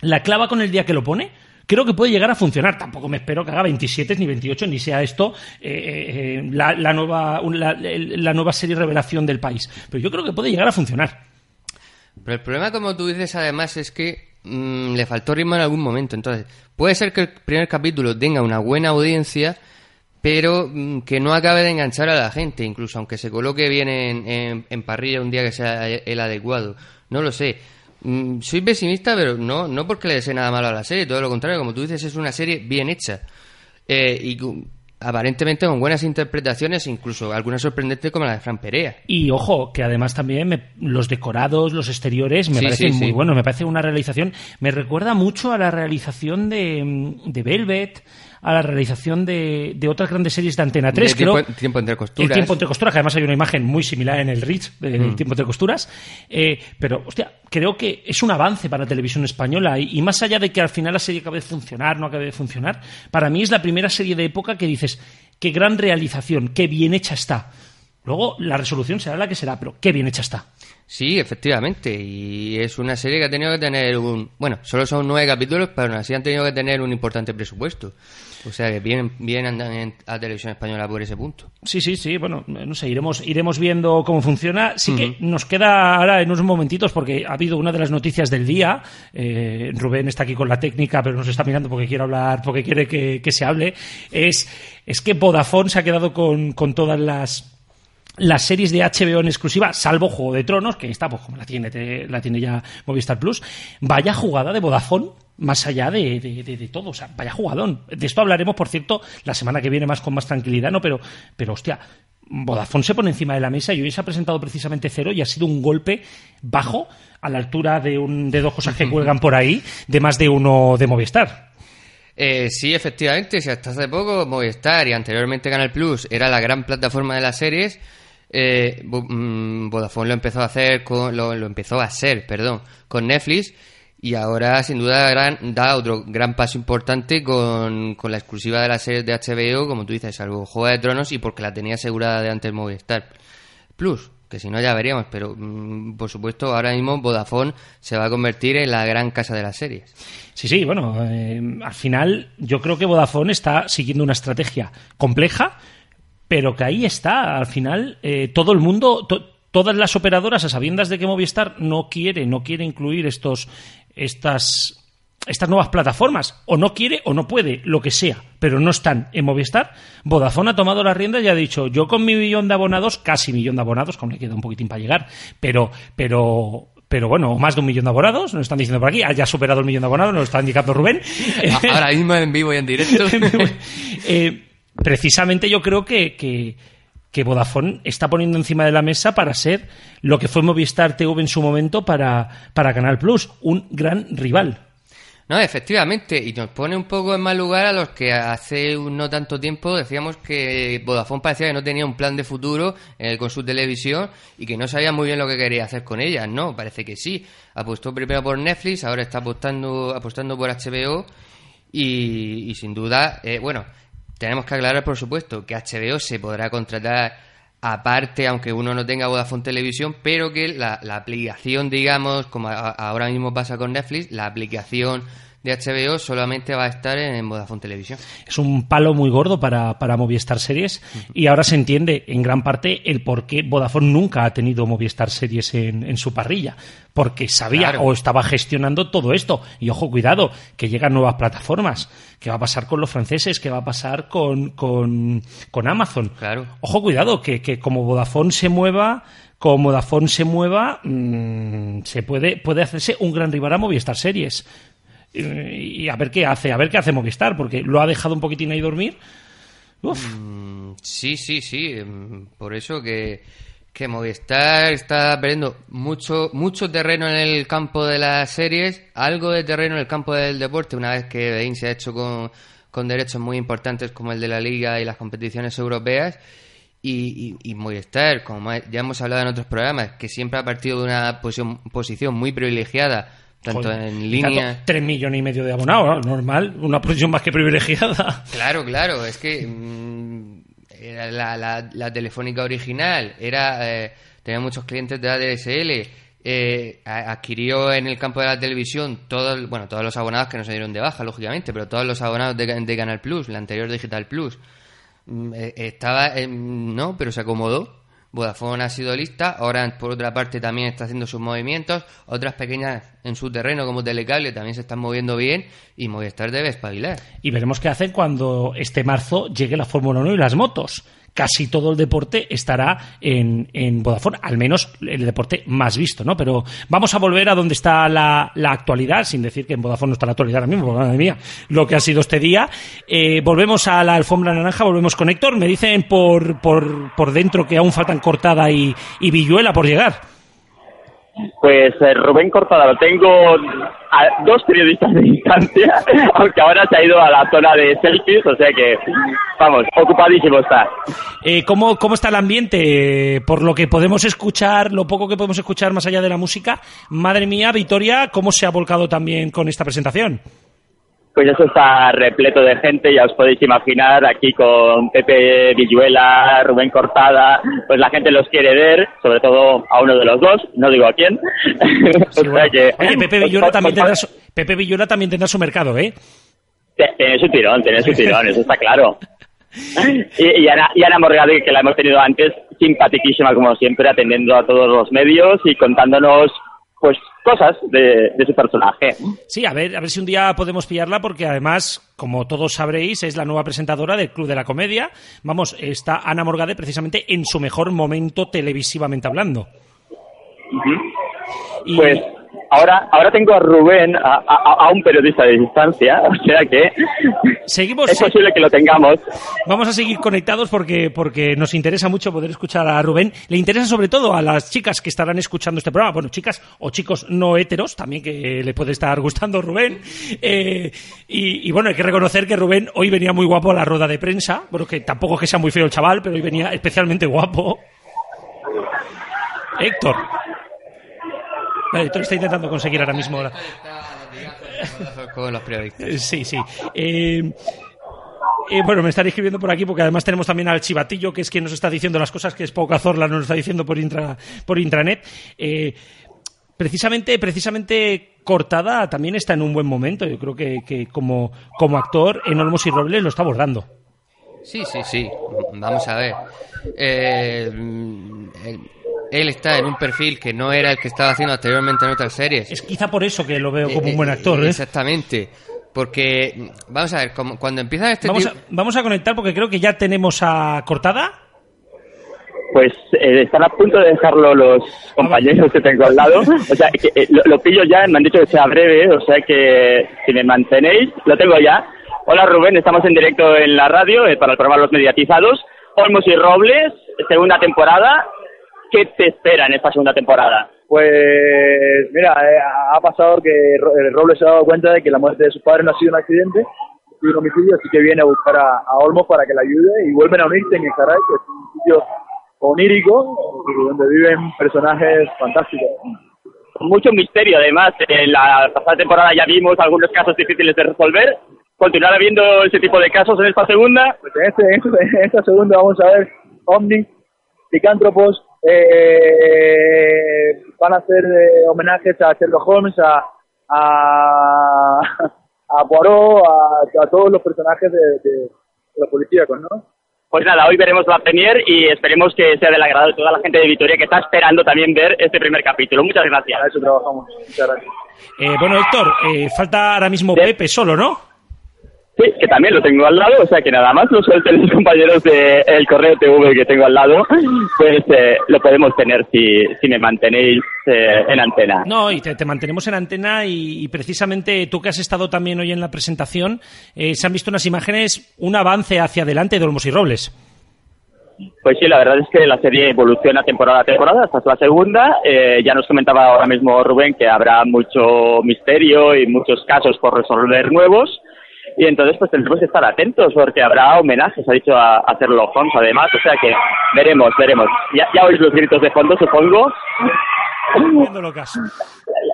la clava con el día que lo pone, creo que puede llegar a funcionar. Tampoco me espero que haga 27 ni 28, ni sea esto eh, eh, la, la nueva, la, nueva serie revelación del país. Pero yo creo que puede llegar a funcionar. Pero el problema, como tú dices, además, es que mm, le faltó ritmo en algún momento. Entonces, puede ser que el primer capítulo tenga una buena audiencia, pero mm, que no acabe de enganchar a la gente, incluso aunque se coloque bien en, en- en parrilla un día que sea el adecuado. No lo sé. Mm, soy pesimista, pero no, no porque le desee nada malo a la serie, todo lo contrario, como tú dices, es una serie bien hecha. Eh, y aparentemente con buenas interpretaciones, incluso algunas sorprendentes como la de Fran Perea. Y ojo, que además también me- los decorados, los exteriores, me Sí, parecen sí, muy sí. buenos. Me parece una realización. Me recuerda mucho a la realización de, de Velvet, a la realización de, de otras grandes series de Antena 3. De tiempo, creo- tiempo entre costuras. El tiempo entre costuras, que además hay una imagen muy similar en el Rich del Mm. tiempo entre costuras. Eh, pero, hostia, creo que es un avance para la televisión española. Y, y más allá de que al final la serie acabe de funcionar, no acabe de funcionar, para mí es la primera serie de época que dices, qué gran realización, qué bien hecha está. Luego la resolución será la que será, pero qué bien hecha está. Sí, efectivamente. Y es una serie que ha tenido que tener un. Bueno, solo son nueve capítulos, pero aún así han tenido que tener un importante presupuesto. O sea que bien, bien andan en- a televisión española por ese punto. Sí, sí, sí, bueno, no sé, iremos, iremos viendo cómo funciona. Sí que nos queda ahora en unos momentitos, porque ha habido una de las noticias del día. eh, Rubén está aquí con la técnica, pero nos está mirando porque quiere hablar, porque quiere que, que se hable. Es, es que Vodafone se ha quedado con, con todas las las series de HBO en exclusiva, salvo Juego de Tronos, que está, pues como la tiene, te- la tiene ya Movistar Plus, vaya jugada de Vodafone, más allá de, de- de- de todo, o sea, vaya jugadón. De esto hablaremos, por cierto, la semana que viene más con más tranquilidad, ¿no? Pero, pero hostia, Vodafone se pone encima de la mesa y hoy se ha presentado precisamente cero y ha sido un golpe bajo a la altura de, un, de dos cosas que cuelgan por ahí, de más de uno de Movistar. Eh, sí, efectivamente, si hasta hace poco Movistar y anteriormente Canal Plus era la gran plataforma de las series, eh, mm, Vodafone lo empezó a hacer con, lo, lo empezó a hacer, perdón, con Netflix y ahora sin duda gran- da otro gran paso importante con, con la exclusiva de las series de HBO, como tú dices, salvo Juego de Tronos y porque la tenía asegurada de antes Movistar Plus, que si no ya veríamos, pero mm, por supuesto ahora mismo Vodafone se va a convertir en la gran casa de las series. Sí, sí, bueno, eh, al final yo creo que Vodafone está siguiendo una estrategia compleja, pero que ahí está. Al final eh, todo el mundo, to- todas las operadoras, a sabiendas de que Movistar no quiere, no quiere incluir estos, estas, estas nuevas plataformas, o no quiere o no puede, lo que sea, pero no están en Movistar. Vodafone ha tomado las riendas y ha dicho, yo con mi millón de abonados, casi millón de abonados, como le queda un poquitín para llegar, pero, pero, pero bueno, más de un millón de abonados, nos están diciendo por aquí, haya superado el millón de abonados, nos lo está indicando Rubén. Ahora mismo en vivo y en directo. [LAUGHS] Eh, precisamente yo creo que, que, que Vodafone está poniendo encima de la mesa para ser lo que fue Movistar TV en su momento para, para Canal Plus, un gran rival. No, efectivamente, y nos pone un poco en mal lugar a los que hace un no tanto tiempo decíamos que Vodafone parecía que no tenía un plan de futuro eh, con su televisión y que no sabía muy bien lo que quería hacer con ella. No, parece que sí. Apostó primero por Netflix, ahora está apostando, apostando por HBO Y, y sin duda, eh, bueno, tenemos que aclarar, por supuesto, que HBO se podrá contratar aparte, aunque uno no tenga Vodafone Televisión, pero que la, la aplicación, digamos, como a- ahora mismo pasa con Netflix, la aplicación de HBO solamente va a estar en Vodafone Televisión. Es un palo muy gordo para, para Movistar Series y ahora se entiende en gran parte el por qué Vodafone nunca ha tenido Movistar Series en, en su parrilla. Porque sabía Claro. o estaba gestionando todo esto. Y ojo, cuidado, que llegan nuevas plataformas. ¿Qué va a pasar con los franceses? ¿Qué va a pasar con, con, con Amazon? Claro. Ojo, cuidado, que, que como Vodafone se mueva, como Vodafone se mueva, mm, se puede, puede hacerse un gran rival a Movistar Series. Y a ver qué hace, a ver qué hace Movistar, porque lo ha dejado un poquitín ahí dormir. Uf. Mm, sí, sí, sí. mm, Por eso que, que Movistar está perdiendo mucho, mucho terreno en el campo de las series, algo de terreno en el campo del deporte, una vez que Bein se ha hecho con, con derechos muy importantes como el de la Liga y las competiciones europeas. Y, y, y Movistar, como ya hemos hablado en otros programas, que siempre ha partido de una posición, posición muy privilegiada, tanto Joder, en línea. Tres millones y medio de abonados, ¿no? normal, una posición más que privilegiada. [LAUGHS] Claro, claro, es que mm, era la, la- la telefónica original era eh, tenía muchos clientes de ADSL, eh, adquirió en el campo de la televisión todos, bueno, todos los abonados que no se dieron de baja, lógicamente, pero todos los abonados de, de Canal Plus, la anterior Digital Plus. Mm, eh, Estaba, no, pero se acomodó. Vodafone ha sido lista, ahora por otra parte también está haciendo sus movimientos, otras pequeñas en su terreno como Telecable también se están moviendo bien y Movistar debe espabilar. Y veremos qué hacen cuando este marzo llegue la Fórmula 1 y las motos. Casi todo el deporte estará en, en Vodafone, al menos el deporte más visto, ¿no? Pero vamos a volver a donde está la, la actualidad, sin decir que en Vodafone no está la actualidad ahora mismo, madre mía, lo que ha sido este día. Eh, volvemos a la alfombra naranja, volvemos con Héctor. Me dicen por, por, por dentro que aún faltan Cortada y, y Villuela por llegar. Pues eh, Rubén Cortada lo tengo a dos periodistas de distancia, [LAUGHS] aunque ahora se ha ido a la zona de selfies, o sea que, vamos, ocupadísimo está. Eh, ¿cómo, ¿Cómo está el ambiente? Por lo que podemos escuchar, lo poco que podemos escuchar más allá de la música, madre mía, Vitoria, ¿cómo se ha volcado también con esta presentación? Pues eso está repleto de gente, ya os podéis imaginar, aquí con Pepe Villuela, Rubén Cortada, pues la gente los quiere ver, sobre todo a uno de los dos, no digo a quién. [LAUGHS] o sea que, Oye, Pepe [LAUGHS] Villuela también tendrá su, Pepe Villuela también tendrá su mercado, ¿eh? Tiene su tirón, tiene su tirón, eso está claro. [LAUGHS] Y, y Ana, y Ana Morgade, que la hemos tenido antes, simpaticísima como siempre, atendiendo a todos los medios y contándonos pues cosas de, de su personaje. Sí, a ver, a ver si un día podemos pillarla, porque además, como todos sabréis, es la nueva presentadora del Club de la Comedia. Vamos, está Ana Morgade precisamente en su mejor momento televisivamente hablando. Y- Pues ahora, ahora tengo a Rubén, a, a- a un periodista de distancia, [LAUGHS] o sea que Seguimos. es posible que lo tengamos. Vamos a seguir conectados porque, porque nos interesa mucho poder escuchar a Rubén. Le interesa sobre todo a las chicas que estarán escuchando este programa. Bueno, chicas o chicos no heteros, también que le puede estar gustando Rubén. Eh, y, y bueno, hay que reconocer que Rubén hoy venía muy guapo a la rueda de prensa. Bueno, que tampoco es que sea muy feo el chaval, pero hoy venía especialmente guapo. Héctor. Vale, Héctor está intentando conseguir ahora mismo. la- Con los periodistas. Eh, Sí, sí. Eh, eh, bueno, me están escribiendo por aquí porque además tenemos también al Chivatillo, que es quien nos está diciendo las cosas que es Poca Zorla nos está diciendo por, intra, por intranet. Eh, precisamente, precisamente Cortada también está en un buen momento. Yo creo que, que como, como actor en Olmos y Robles lo está abordando. Sí, sí, sí. Vamos a ver. Eh, él, está en un perfil que no era el que estaba haciendo anteriormente en otras series. Es quizá por eso que lo veo como un buen actor. ¿eh? Exactamente. Porque, vamos a ver, como, cuando empiezan este Vamos tipo... a, vamos a conectar porque creo que ya tenemos a Cortada. Pues eh, están a punto de dejarlo los compañeros que tengo al lado. [LAUGHS] O sea, que, eh, lo, lo pillo ya, me han dicho que sea breve, o sea que si me mantenéis, lo tengo ya. Hola Rubén, estamos en directo en la radio eh, para el programa Los Mediatizados. Olmos y Robles, segunda temporada. ¿Qué te espera en esta segunda temporada? Pues mira, eh, ha pasado que eh, Robles se ha dado cuenta de que la muerte de su padre no ha sido un accidente, sido un homicidio, así que viene a buscar a, a Olmos para que le ayude y vuelven a unirse en Encaray, que es un sitio onírico donde viven personajes fantásticos. Mucho misterio, además. En la pasada temporada ya vimos algunos casos difíciles de resolver. continuar habiendo ese tipo de casos en esta segunda. Pues en, este, en este- en esta segunda vamos a ver ovnis, licántropos, eh, van a hacer eh, homenajes a Sherlock Holmes, a, a, a Poirot, a, a todos los personajes de, de, de los policíacos, ¿no? Pues nada, hoy veremos la premier y esperemos que sea del agrado de toda la gente de Vitoria que está esperando también ver este primer capítulo. Muchas gracias. A eso trabajamos. Muchas gracias. Eh, bueno, Héctor, eh, falta ahora mismo Pepe solo, ¿no? Sí, que también lo tengo al lado, o sea que nada más lo suelten los compañeros del correo TV que tengo al lado, pues eh, lo podemos tener si, si me mantenéis eh, en antena. No, y te, te mantenemos en antena y, y precisamente tú que has estado también hoy en la presentación, eh, se han visto unas imágenes, un avance hacia adelante de Olmos y Robles. Pues sí, la verdad es que la serie evoluciona temporada a temporada, es la segunda. Eh, ya nos comentaba ahora mismo Rubén que habrá mucho misterio y muchos casos por resolver nuevos. Y entonces pues tendremos que estar atentos porque habrá homenajes, ha dicho a, a Sherlock Holmes además, o sea que veremos, veremos. Ya, ya oís los gritos de fondo, supongo.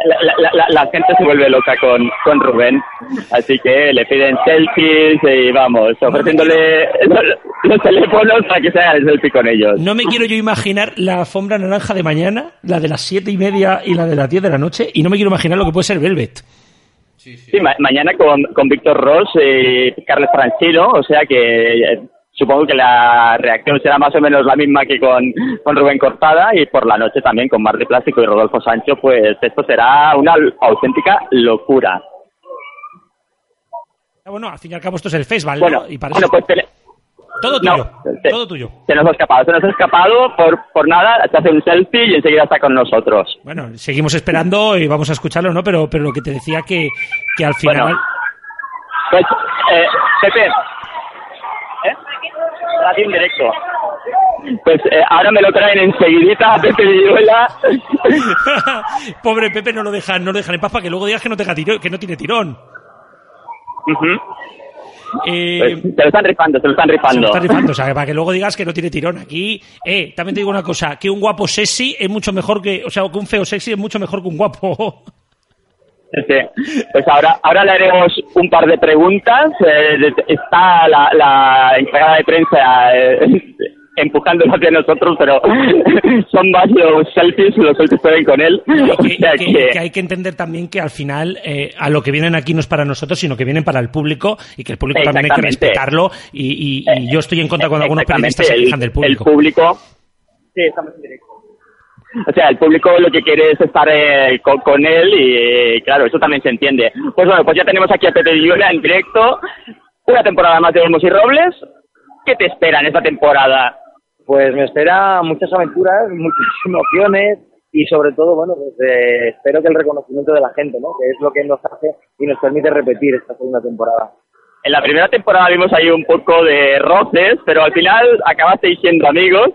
La, la- la- la- la gente se vuelve loca con, con Rubén, así que le piden selfies y vamos, ofreciéndole los, los teléfonos para que se haga el selfie con ellos. No me quiero yo imaginar la alfombra naranja de mañana, la de las siete y media y la de las diez de la noche, y no me quiero imaginar lo que puede ser Velvet. Sí, ma- mañana con, con Víctor Ross y Carles Franchino, o sea que eh, supongo que la reacción será más o menos la misma que con, con Rubén Cortada y por la noche también con Mar de Plástico y Rodolfo Sancho, pues esto será una auténtica locura. Ah, Bueno, al fin y al cabo esto es el festival, Bueno, ¿no? Y para bueno, pues Todo no, tuyo, se- todo tuyo. Se nos ha escapado, se nos ha escapado por, por nada, se hace un selfie y enseguida está con nosotros. Bueno, seguimos esperando y vamos a escucharlo, ¿no? Pero, pero lo que te decía que, que al final... Bueno. Pues, eh, Pepe. ¿Eh? Radio en directo. Pues eh, ahora me lo traen enseguidita a Pepe Villuela. [LAUGHS] Pobre Pepe no lo dejan, no lo dejan en paz para que luego digas que no, que no tiene tirón. Eh, Pues, se lo están rifando, se lo están Se rifando. lo está rifando, o sea, para que luego digas que no tiene tirón. Aquí, eh, también te digo una cosa, que un guapo sexy es mucho mejor que, o sea, que un feo sexy es mucho mejor que un guapo. [LAUGHS] Sí. Pues ahora, ahora le haremos un par de preguntas. Eh, está la, la encargada de prensa eh, empujándolo hacia nosotros, pero [LAUGHS] son varios selfies, los selfies pueden con él. [LAUGHS] O sea que, que- que hay que entender también que al final eh, a lo que vienen aquí no es para nosotros, sino que vienen para el público y que el público también hay que respetarlo. Y, y- y yo estoy en contra cuando algunos periodistas se quejan del público. El público. Sí, estamos en directo. O sea, el público lo que quiere es estar eh, con, con él y, eh, claro, eso también se entiende. Pues bueno, pues ya tenemos aquí a Pepe Villuela en directo. Una temporada más de Olmos y Robles. ¿Qué te espera en esta temporada? Pues me espera muchas aventuras, muchas emociones y sobre todo, bueno, pues eh, espero que el reconocimiento de la gente, ¿no? Que es lo que nos hace y nos permite repetir esta segunda temporada. En la primera temporada vimos ahí un poco de roces, pero al final acabasteis siendo amigos.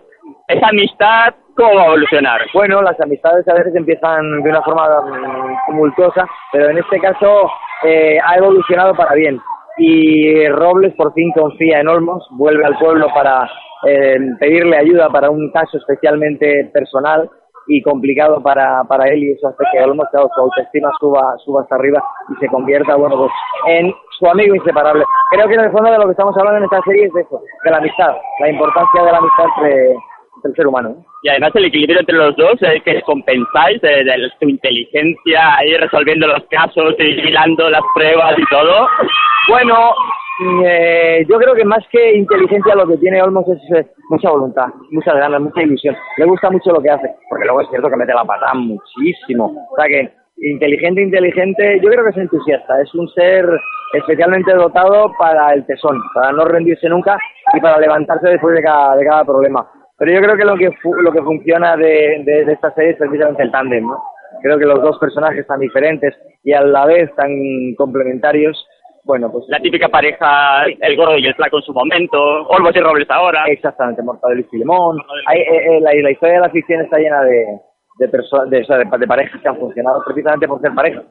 Esa amistad, ¿cómo va a evolucionar? Bueno, las amistades a veces empiezan de una forma mm, tumultuosa, pero en este caso eh, ha evolucionado para bien. Y Robles por fin confía en Olmos, vuelve al pueblo para eh, pedirle ayuda para un caso especialmente personal y complicado para, para él y eso hace que Olmos, claro, su autoestima suba, suba hasta arriba y se convierta, bueno, pues en su amigo inseparable. Creo que en el fondo de lo que estamos hablando en esta serie es eso, de la amistad, la importancia de la amistad entre, entre el ser humano. ¿no? Y además el equilibrio entre los dos, eh, que compensáis eh, de tu inteligencia, ahí resolviendo los casos, y hilando las pruebas y todo. Bueno, eh, yo creo que más que inteligencia lo que tiene Olmos es eh, mucha voluntad, muchas ganas, mucha ilusión. Le gusta mucho lo que hace, porque luego es cierto que mete la patada muchísimo. O sea que inteligente, inteligente, yo creo que es entusiasta, es un ser especialmente dotado para el tesón, para no rendirse nunca y para levantarse después de cada, de cada problema. Pero yo creo que lo que, lo que funciona de, de, de esta serie es precisamente el tándem, ¿no? Creo que los dos personajes tan diferentes y a la vez tan complementarios, bueno, pues... La típica pareja, el gordo y el flaco en su momento, Olmos y Robles ahora. Exactamente, Mortadelo y Filemón. Hay, eh, eh, la, la historia de la ficción está llena de, de, de, o sea, de, de parejas que han funcionado precisamente por ser pareja.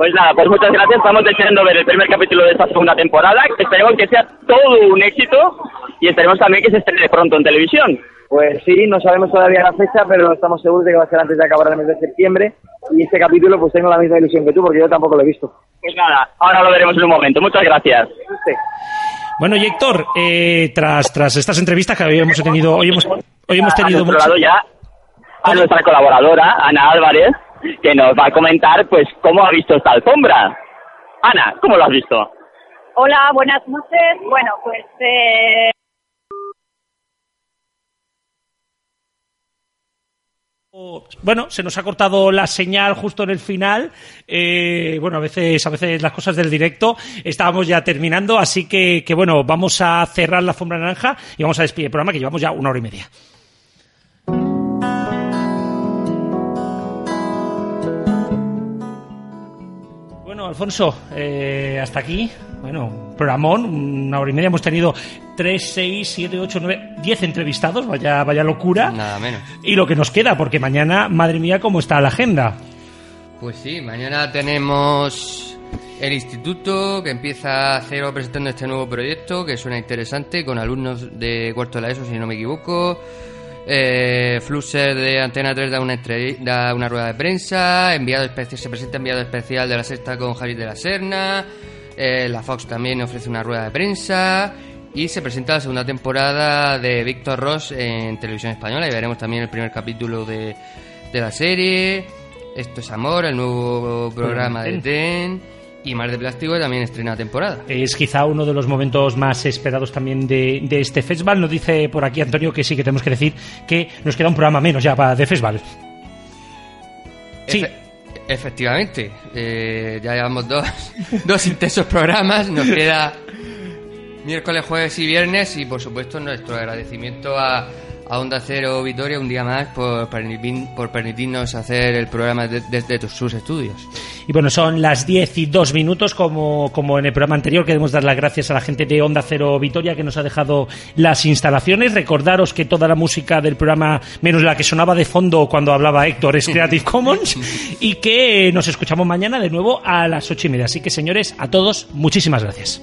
Pues nada, pues muchas gracias. Estamos deseando ver el primer capítulo de esta segunda temporada. Esperemos que sea todo un éxito y esperemos también que se estrene pronto en televisión. Pues sí, no sabemos todavía la fecha, pero estamos seguros de que va a ser antes de acabar el mes de septiembre. Y este capítulo, pues tengo la misma ilusión que tú, porque yo tampoco lo he visto. Pues nada, ahora lo veremos en un momento. Muchas gracias. Bueno, y Héctor, eh, tras, tras estas entrevistas que hoy hemos tenido, hoy hemos, hoy hemos a tenido mucho- lado ya a nuestra colaboradora, Ana Álvarez, que nos va a comentar pues cómo ha visto esta alfombra. Ana, ¿cómo lo has visto? Hola, buenas noches. Bueno, pues eh, Bueno, se nos ha cortado la señal justo en el final. Eh, bueno, a veces, a veces las cosas del directo. Estábamos ya terminando, así que, que bueno, vamos a cerrar la alfombra naranja y vamos a despedir el programa que llevamos ya una hora y media. Alfonso, eh, hasta aquí. Bueno, programón, una hora y media. Hemos tenido 3, 6, 7, 8, 9, 10 entrevistados. Vaya, vaya locura. Nada menos. Y lo que nos queda, porque mañana, madre mía, cómo está la agenda. Pues sí, mañana tenemos el instituto que empieza a cero presentando este nuevo proyecto que suena interesante con alumnos de cuarto de la ESO, si no me equivoco. Eh, Fluxer de Antena 3 da una, entre- da una rueda de prensa. Enviado especial, se presenta enviado especial de la sexta con Javier de la Serna. Eh, la Fox también ofrece una rueda de prensa. Y se presenta la segunda temporada de Víctor Ross en televisión española. Y veremos también el primer capítulo de, de la serie. Esto es Amor, el nuevo programa de TEN. Y Mar de Plástico también estrena temporada. Es quizá uno de los momentos más esperados también de, de este festival. Nos dice por aquí Antonio que sí que tenemos que decir que nos queda un programa menos ya para de festival. Sí. Efe- efectivamente, eh, ya llevamos dos, [LAUGHS] dos intensos programas, nos queda miércoles, jueves y viernes y por supuesto nuestro agradecimiento a, a Onda Cero Vitoria un día más por, permitir- por permitirnos hacer el programa de- desde sus estudios. Y bueno, son las 10 y 2 minutos, como, como en el programa anterior. Queremos dar las gracias a la gente de Onda Cero Vitoria que nos ha dejado las instalaciones. Recordaros que toda la música del programa, menos la que sonaba de fondo cuando hablaba Héctor, es Creative [LAUGHS] Commons. y que nos escuchamos mañana de nuevo a las ocho y media. Así que, señores, a todos, muchísimas gracias.